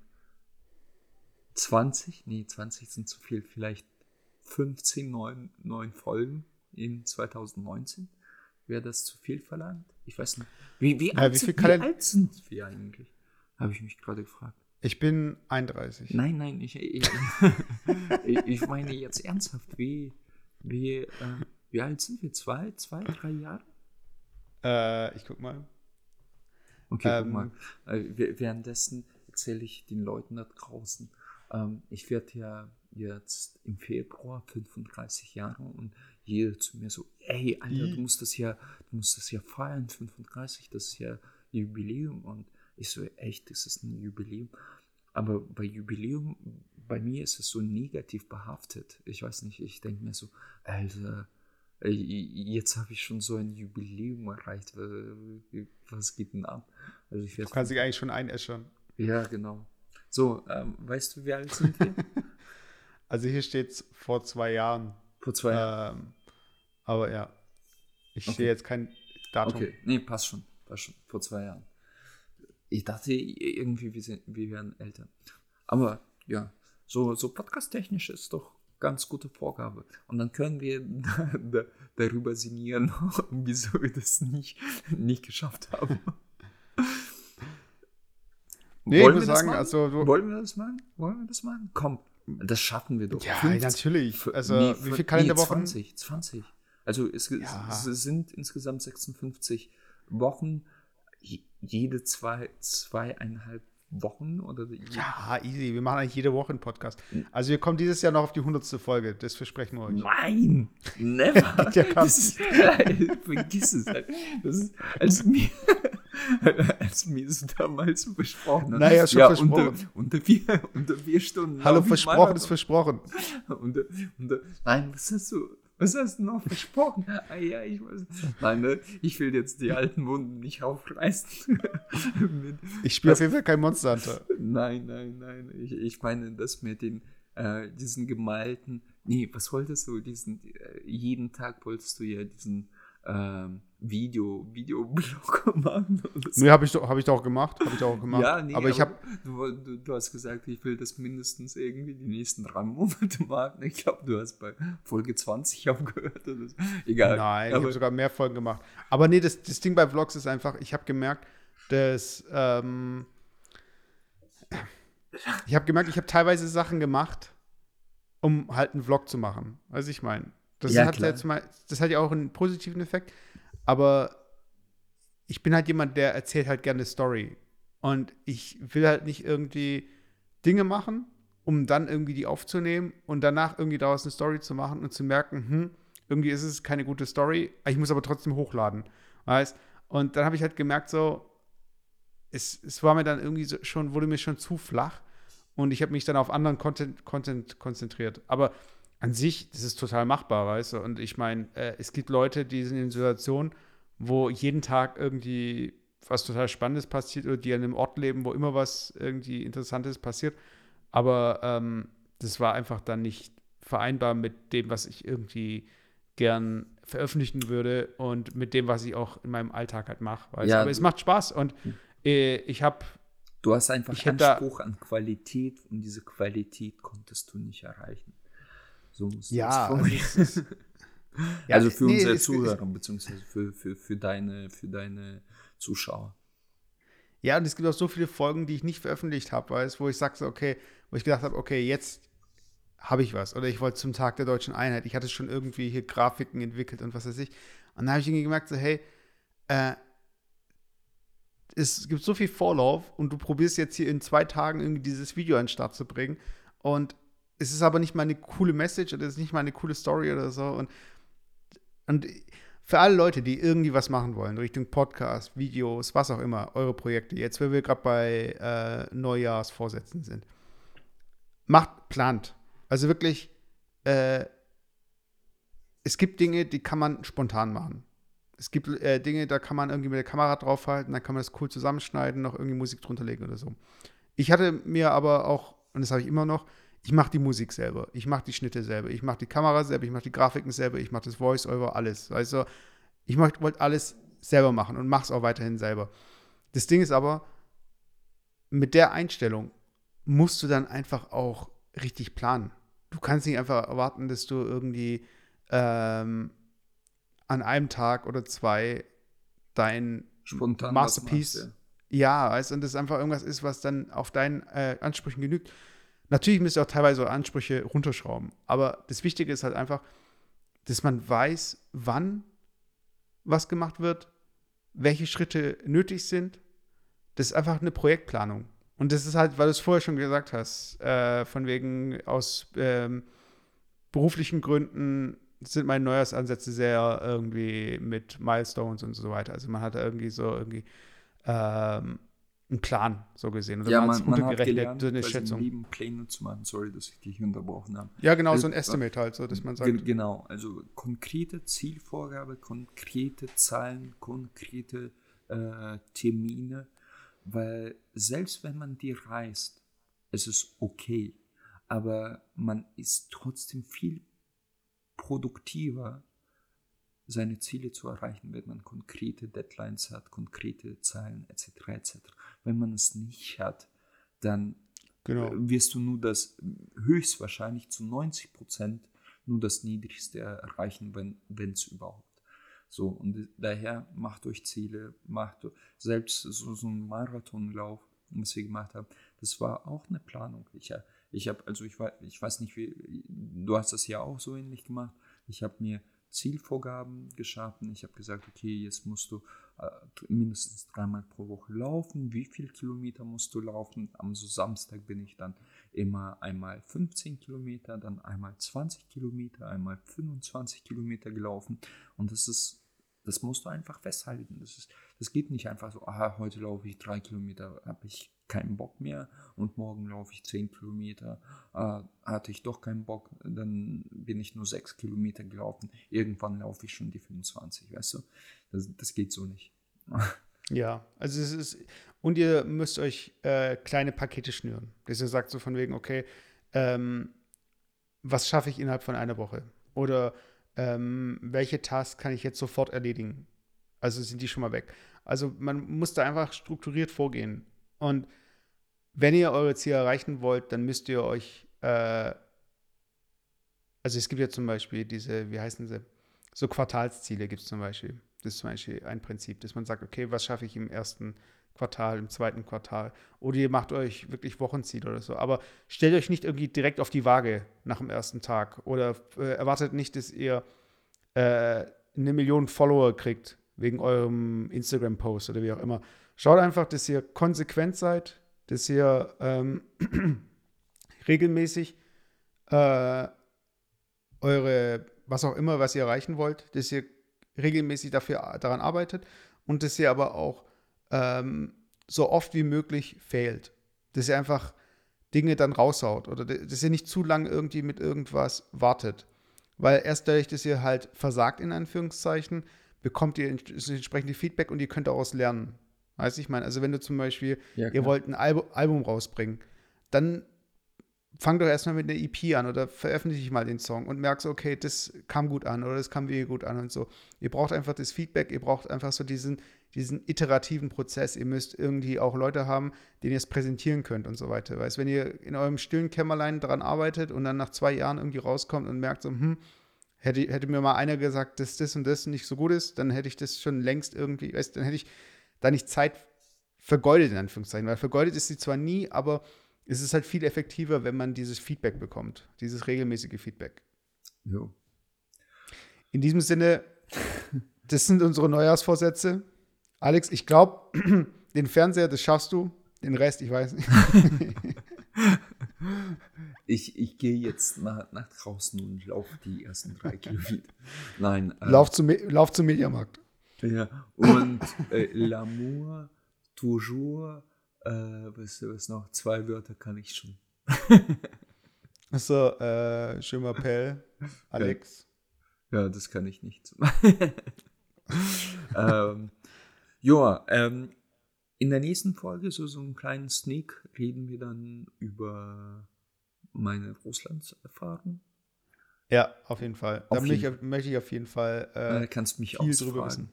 Speaker 3: 20, nee, 20 sind zu viel, vielleicht 15 neuen, neuen Folgen in 2019. Wäre das zu viel verlangt? Ich weiß nicht. Wie, wie, alt, ja, wie, sind, wie alt sind wir eigentlich? Habe ich mich gerade gefragt.
Speaker 2: Ich bin 31.
Speaker 3: Nein, nein, ich, <laughs> ich, ich meine jetzt ernsthaft, wie, wie, äh, wie alt sind wir? Zwei, zwei, drei Jahre?
Speaker 2: Äh, ich guck mal.
Speaker 3: Okay,
Speaker 2: Ähm,
Speaker 3: guck mal. Äh, währenddessen erzähle ich den Leuten da draußen. Ähm, ich werde ja jetzt im Februar 35 Jahre und jeder zu mir so, ey, Alter, du musst das ja, du musst das ja feiern, 35, das ist ja Jubiläum. Und ich so, echt, ist es ein Jubiläum? Aber bei Jubiläum, bei mir ist es so negativ behaftet. Ich weiß nicht, ich denke mir so, Alter, äh, jetzt habe ich schon so ein Jubiläum erreicht. Wa- Was geht denn ab? Also ich
Speaker 2: Du kannst dich eigentlich schon einäschern.
Speaker 3: ja, genau. So, ähm, weißt du, wie alt sind wir? <laughs>
Speaker 2: Also hier steht's vor zwei Jahren.
Speaker 3: Vor zwei Jahren.
Speaker 2: Ähm, aber ja. Ich
Speaker 3: Okay.
Speaker 2: sehe jetzt kein Datum.
Speaker 3: Okay, nee, passt schon. Passt schon. Vor zwei Jahren. Ich dachte irgendwie, wir, sind, wir wären älter. Aber ja, so, so podcast-technisch ist doch ganz gute Vorgabe. Und dann können wir da, <laughs> da, darüber sinnieren, <laughs> wieso wir das nicht, nicht geschafft haben.
Speaker 2: Nee,
Speaker 3: Wollen
Speaker 2: ich muss
Speaker 3: wir das
Speaker 2: sagen,
Speaker 3: machen?
Speaker 2: also
Speaker 3: Wollen wir das machen? Wollen wir das machen? Komm, das schaffen wir doch.
Speaker 2: Ja,
Speaker 3: 50
Speaker 2: natürlich. Also,
Speaker 3: Nee,
Speaker 2: wie viele
Speaker 3: nee,
Speaker 2: Kalenderwochen?
Speaker 3: 20, 20. Also es,
Speaker 2: Ja.
Speaker 3: es sind insgesamt 56 Wochen, je- jede zwei, zweieinhalb Wochen oder
Speaker 2: Ja, easy. Wir machen eigentlich jede Woche einen Podcast. Also wir kommen dieses Jahr noch auf die 100. Folge. Das versprechen wir euch.
Speaker 3: Nein, never. <laughs>
Speaker 2: Ja
Speaker 3: das ist, <laughs> vergiss es. halt. Das ist, als mir, <laughs> als mir es damals versprochen hat.
Speaker 2: Naja, schon
Speaker 3: ja,
Speaker 2: versprochen.
Speaker 3: Unter, unter, vier, unter vier Stunden.
Speaker 2: Hallo, versprochen ist versprochen.
Speaker 3: Und, und, nein, was hast du, was hast du noch versprochen? <laughs> Ah, ja, ich weiß. Nein, ne, ich will jetzt die alten Wunden nicht aufreißen. <laughs> Mit-
Speaker 2: Ich spiele auf jeden Fall kein Monster Hunter.
Speaker 3: nein, nein, nein. Ich, ich meine das mit den, äh, diesen gemalten, nee, was wolltest du? Diesen, äh, jeden Tag wolltest du ja diesen ähm, Video, Videoblog <laughs> machen. so.
Speaker 2: Nee, habe ich, doch- hab ich doch gemacht. Habe ich doch auch gemacht.
Speaker 3: Ja, nee,
Speaker 2: aber ich habe
Speaker 3: du, du, du hast gesagt, ich will das mindestens irgendwie die nächsten drei Monate <laughs> machen. Ich glaube, du hast bei Folge 20 aufgehört oder so. Egal.
Speaker 2: Nein, ich
Speaker 3: aber,
Speaker 2: habe sogar mehr Folgen gemacht. Aber nee, das, das Ding bei Vlogs ist einfach, ich habe gemerkt, dass ähm, ich habe gemerkt, ich habe teilweise Sachen gemacht, um halt einen Vlog zu machen. Weiß ich meine. Das
Speaker 3: Ja,
Speaker 2: hat
Speaker 3: klar.
Speaker 2: jetzt mal, das hat ja auch einen positiven Effekt, aber ich bin halt jemand, der erzählt halt gerne Story und ich will halt nicht irgendwie Dinge machen, um dann irgendwie die aufzunehmen und danach irgendwie daraus eine Story zu machen und zu merken, hm, irgendwie ist es keine gute Story, ich muss aber trotzdem hochladen. Weißt? Und dann habe ich halt gemerkt, so, es, es war mir dann irgendwie so schon, wurde mir schon zu flach und ich habe mich dann auf anderen Content, Content konzentriert. Aber an sich, das ist total machbar, weißt du? Und ich meine, äh, es gibt Leute, die sind in Situationen, wo jeden Tag irgendwie was total Spannendes passiert oder die an einem Ort leben, wo immer was irgendwie Interessantes passiert. Aber ähm, das war einfach dann nicht vereinbar mit dem, was ich irgendwie gern veröffentlichen würde und mit dem, was ich auch in meinem Alltag halt mache.
Speaker 3: Ja,
Speaker 2: Aber es macht Spaß und äh, ich habe
Speaker 3: du hast einfach
Speaker 2: hätte da-
Speaker 3: Anspruch an Qualität und diese Qualität konntest du nicht erreichen. So musst du
Speaker 2: Ja,
Speaker 3: das
Speaker 2: also ist- <laughs> Ja,
Speaker 3: also für
Speaker 2: nee,
Speaker 3: unsere
Speaker 2: es- es-
Speaker 3: Zuhörer, beziehungsweise für, für, für, deine, für deine Zuschauer.
Speaker 2: Ja, und es gibt auch so viele Folgen, die ich nicht veröffentlicht habe, weißt, wo ich sage so, okay, wo ich gedacht habe, okay, jetzt habe ich was. Oder ich wollte zum Tag der deutschen Einheit, ich hatte schon irgendwie hier Grafiken entwickelt und was weiß ich. Und dann habe ich irgendwie gemerkt, so, hey, äh, es gibt so viel Vorlauf und du probierst jetzt hier in zwei Tagen irgendwie dieses Video an den Start zu bringen. Und es ist aber nicht mal eine coole Message oder es ist nicht mal eine coole Story oder so. Und, und für alle Leute, die irgendwie was machen wollen, Richtung Podcast, Videos, was auch immer, eure Projekte, jetzt, wenn wir gerade bei äh, Neujahrsvorsätzen sind, macht, plant. Also wirklich, äh, es gibt Dinge, die kann man spontan machen. Es gibt äh, Dinge, da kann man irgendwie mit der Kamera draufhalten, dann kann man das cool zusammenschneiden, noch irgendwie Musik drunter legen oder so. Ich hatte mir aber auch, und das habe ich immer noch, ich mache die Musik selber, ich mache die Schnitte selber, ich mache die Kamera selber, ich mache die Grafiken selber, ich mache das Voice-Over, alles. Also ich wollte alles selber machen und mache es auch weiterhin selber. Das Ding ist aber, mit der Einstellung musst du dann einfach auch richtig planen. Du kannst nicht einfach erwarten, dass du irgendwie ähm, an einem Tag oder zwei dein
Speaker 3: Spontan.
Speaker 2: Masterpiece,
Speaker 3: machst,
Speaker 2: ja, weißt du, und das einfach irgendwas ist, was dann auf deinen äh, Ansprüchen genügt. Natürlich müsst ihr auch teilweise eure Ansprüche runterschrauben, aber das Wichtige ist halt einfach, dass man weiß, wann was gemacht wird welche Schritte nötig sind. Das ist einfach eine Projektplanung. Und das ist halt, weil du es vorher schon gesagt hast, äh, von wegen aus ähm, beruflichen Gründen sind meine Neujahrsansätze sehr irgendwie mit Milestones und so weiter. Also man hat irgendwie so irgendwie ähm, einen Plan so gesehen.
Speaker 3: Und ja, man, man hat gelernt, so eine Schätzung. Leben Pläne zu machen. Sorry, dass ich dich unterbrochen habe.
Speaker 2: Ja, genau, so ein Estimate halt, so dass man sagt.
Speaker 3: Genau, also konkrete Zielvorgabe, konkrete Zahlen, konkrete äh, Termine, weil selbst wenn man die reist, es ist okay, aber man ist trotzdem viel produktiver, seine Ziele zu erreichen, wenn man konkrete Deadlines hat, konkrete Zahlen etc. etc. Wenn man es nicht hat, dann genau. wirst du nur das höchstwahrscheinlich zu 90 Prozent nur das Niedrigste erreichen, wenn es überhaupt. So, und daher macht euch Ziele, macht selbst so, so ein Marathonlauf, was wir gemacht haben, das war auch eine Planung. Ich, ich habe, also ich, ich weiß nicht, wie, du hast das ja auch so ähnlich gemacht. Ich habe mir Zielvorgaben geschaffen. Ich habe gesagt, okay, jetzt musst du äh, mindestens dreimal pro Woche laufen. Wie viel Kilometer musst du laufen? Am Samstag bin ich dann immer einmal 15 Kilometer, dann einmal 20 Kilometer, einmal 25 Kilometer gelaufen. Und das ist, das musst du einfach festhalten. Das, ist, das geht nicht einfach so, aha, heute laufe ich drei Kilometer, habe ich keinen Bock mehr und morgen laufe ich 10 Kilometer. Äh, hatte ich doch keinen Bock, dann bin ich nur 6 Kilometer gelaufen. Irgendwann laufe ich schon die 25, weißt du? Das, das geht so nicht. <laughs>
Speaker 2: Ja, also es ist, und ihr müsst euch äh, kleine Pakete schnüren. Dass ihr sagt so von wegen, okay, ähm, was schaffe ich innerhalb von einer Woche? Oder ähm, welche Tasks kann ich jetzt sofort erledigen? Also sind die schon mal weg. Also man muss da einfach strukturiert vorgehen. Und wenn ihr eure Ziele erreichen wollt, dann müsst ihr euch, äh, also es gibt ja zum Beispiel diese, wie heißen sie? So Quartalsziele gibt es zum Beispiel. Das ist zum Beispiel ein Prinzip, dass man sagt, okay, was schaffe ich im ersten Quartal, im zweiten Quartal? Oder ihr macht euch wirklich Wochenziele oder so. Aber stellt euch nicht irgendwie direkt auf die Waage nach dem ersten Tag oder äh, erwartet nicht, dass ihr äh, eine Million Follower kriegt wegen eurem Instagram-Post oder wie auch immer. Schaut einfach, dass ihr konsequent seid, dass ihr ähm, <clears throat> regelmäßig äh, eure, was auch immer, was ihr erreichen wollt, dass ihr regelmäßig dafür daran arbeitet und dass ihr aber auch ähm, so oft wie möglich fehlt. Dass ihr einfach Dinge dann raushaut oder dass ihr nicht zu lange irgendwie mit irgendwas wartet. Weil erst dadurch, dass ihr halt versagt, in Anführungszeichen, bekommt ihr entsprechende Feedback und ihr könnt daraus lernen. Weißt du, ich meine, also wenn du zum Beispiel, ja, ihr wollt ein Album, Album rausbringen, dann fang doch erstmal mit einer EP an oder veröffentliche mal den Song und merkst, okay, das kam gut an oder das kam wirklich gut an und so. Ihr braucht einfach das Feedback, ihr braucht einfach so diesen, diesen iterativen Prozess. Ihr müsst irgendwie auch Leute haben, denen ihr es präsentieren könnt und so weiter. Weißt wenn ihr in eurem stillen Kämmerlein daran arbeitet und dann nach zwei Jahren irgendwie rauskommt und merkt so, hm, hätte, hätte mir mal einer gesagt, dass das und das nicht so gut ist, dann hätte ich das schon längst irgendwie, weißt dann hätte ich da nicht Zeit vergeudet, in Anführungszeichen. Weil vergeudet ist sie zwar nie, aber es ist halt viel effektiver, wenn man dieses Feedback bekommt, dieses regelmäßige Feedback. Jo. In diesem Sinne, das sind unsere Neujahrsvorsätze. Alex, ich glaube, <clears throat> den Fernseher, das schaffst du. Den Rest, ich weiß nicht. <laughs>
Speaker 3: ich, ich gehe jetzt nach, nach draußen und laufe die ersten drei Kilometer. Nein.
Speaker 2: Äh, lauf, zum, lauf zum Mediamarkt.
Speaker 3: Ja, und äh, L'amour, toujours, äh, was, was noch? Zwei Wörter kann ich schon. <laughs>
Speaker 2: Achso, äh, Je m'appelle Alex.
Speaker 3: Ja. ja, das kann ich nicht. <laughs> ähm, ja, ähm, in der nächsten Folge, so, so einen kleinen Sneak, reden wir dann über meine Russlandserfahrung.
Speaker 2: Ja, auf jeden Fall. Auf da jeden möchte ich auf jeden Fall
Speaker 3: äh, kannst mich viel drüber wissen.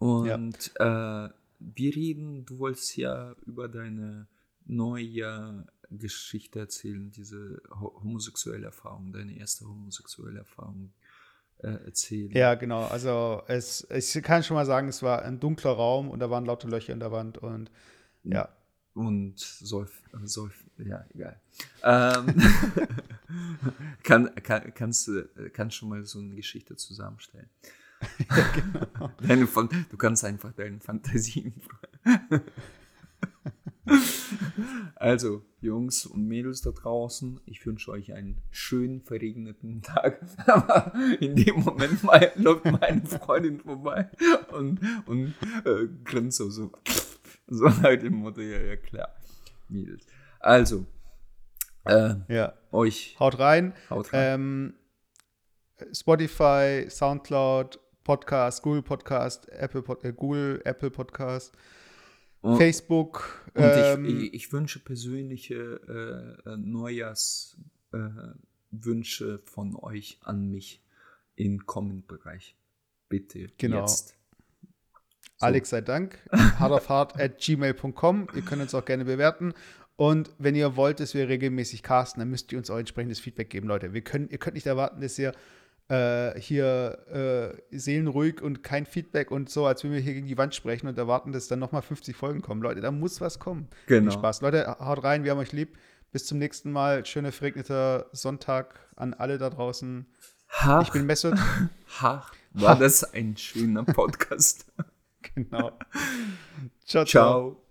Speaker 3: Und ja. äh, wir reden, du wolltest ja über deine neue Geschichte erzählen, diese homosexuelle Erfahrung, deine erste homosexuelle Erfahrung äh, erzählen.
Speaker 2: Ja, genau. Also es, ich kann schon mal sagen, es war ein dunkler Raum und da waren lauter Löcher in der Wand und ja.
Speaker 3: Und Seuf, Seuf ja, egal. Ähm, <laughs> kann, kann, kannst du kannst schon mal so eine Geschichte zusammenstellen. Ja, genau. <laughs> Deine, du kannst einfach deinen Fantasien. Also, Jungs und Mädels da draußen, ich wünsche euch einen schönen verregneten Tag. <laughs> Aber in dem Moment mal, läuft meine Freundin vorbei und, und äh, grinst so, so, <laughs> so halt im Motto, ja, ja, klar, Mädels. Also,
Speaker 2: äh, ja. euch. Haut rein. Haut rein. Ähm, Spotify, Soundcloud, Podcast, Google Podcast, Apple, äh, Google, Apple Podcast. Und, Facebook.
Speaker 3: Und ähm, ich, ich, wünsche persönliche äh, Neujahrswünsche äh, von euch an mich im Comment-Bereich. Bitte.
Speaker 2: Genau. Jetzt. So. Alex sei Dank. hardaufhart at gmail.com. Ihr könnt uns auch gerne bewerten. Und wenn ihr wollt, dass wir regelmäßig casten, dann müsst ihr uns auch entsprechendes Feedback geben, Leute. Wir können, ihr könnt nicht erwarten, dass ihr äh, hier äh, seelenruhig und kein Feedback und so, als wenn wir hier gegen die Wand sprechen und erwarten, dass dann nochmal 50 Folgen kommen. Leute, da muss was kommen. Genau. Viel Spaß. Leute, haut rein, wir haben euch lieb. Bis zum nächsten Mal. Schöner verregneter Sonntag an alle da draußen.
Speaker 3: Ha. Ich bin Mesut. <laughs> Ha. War ha. das ein schöner Podcast? <laughs>
Speaker 2: genau. Ciao, ciao. ciao.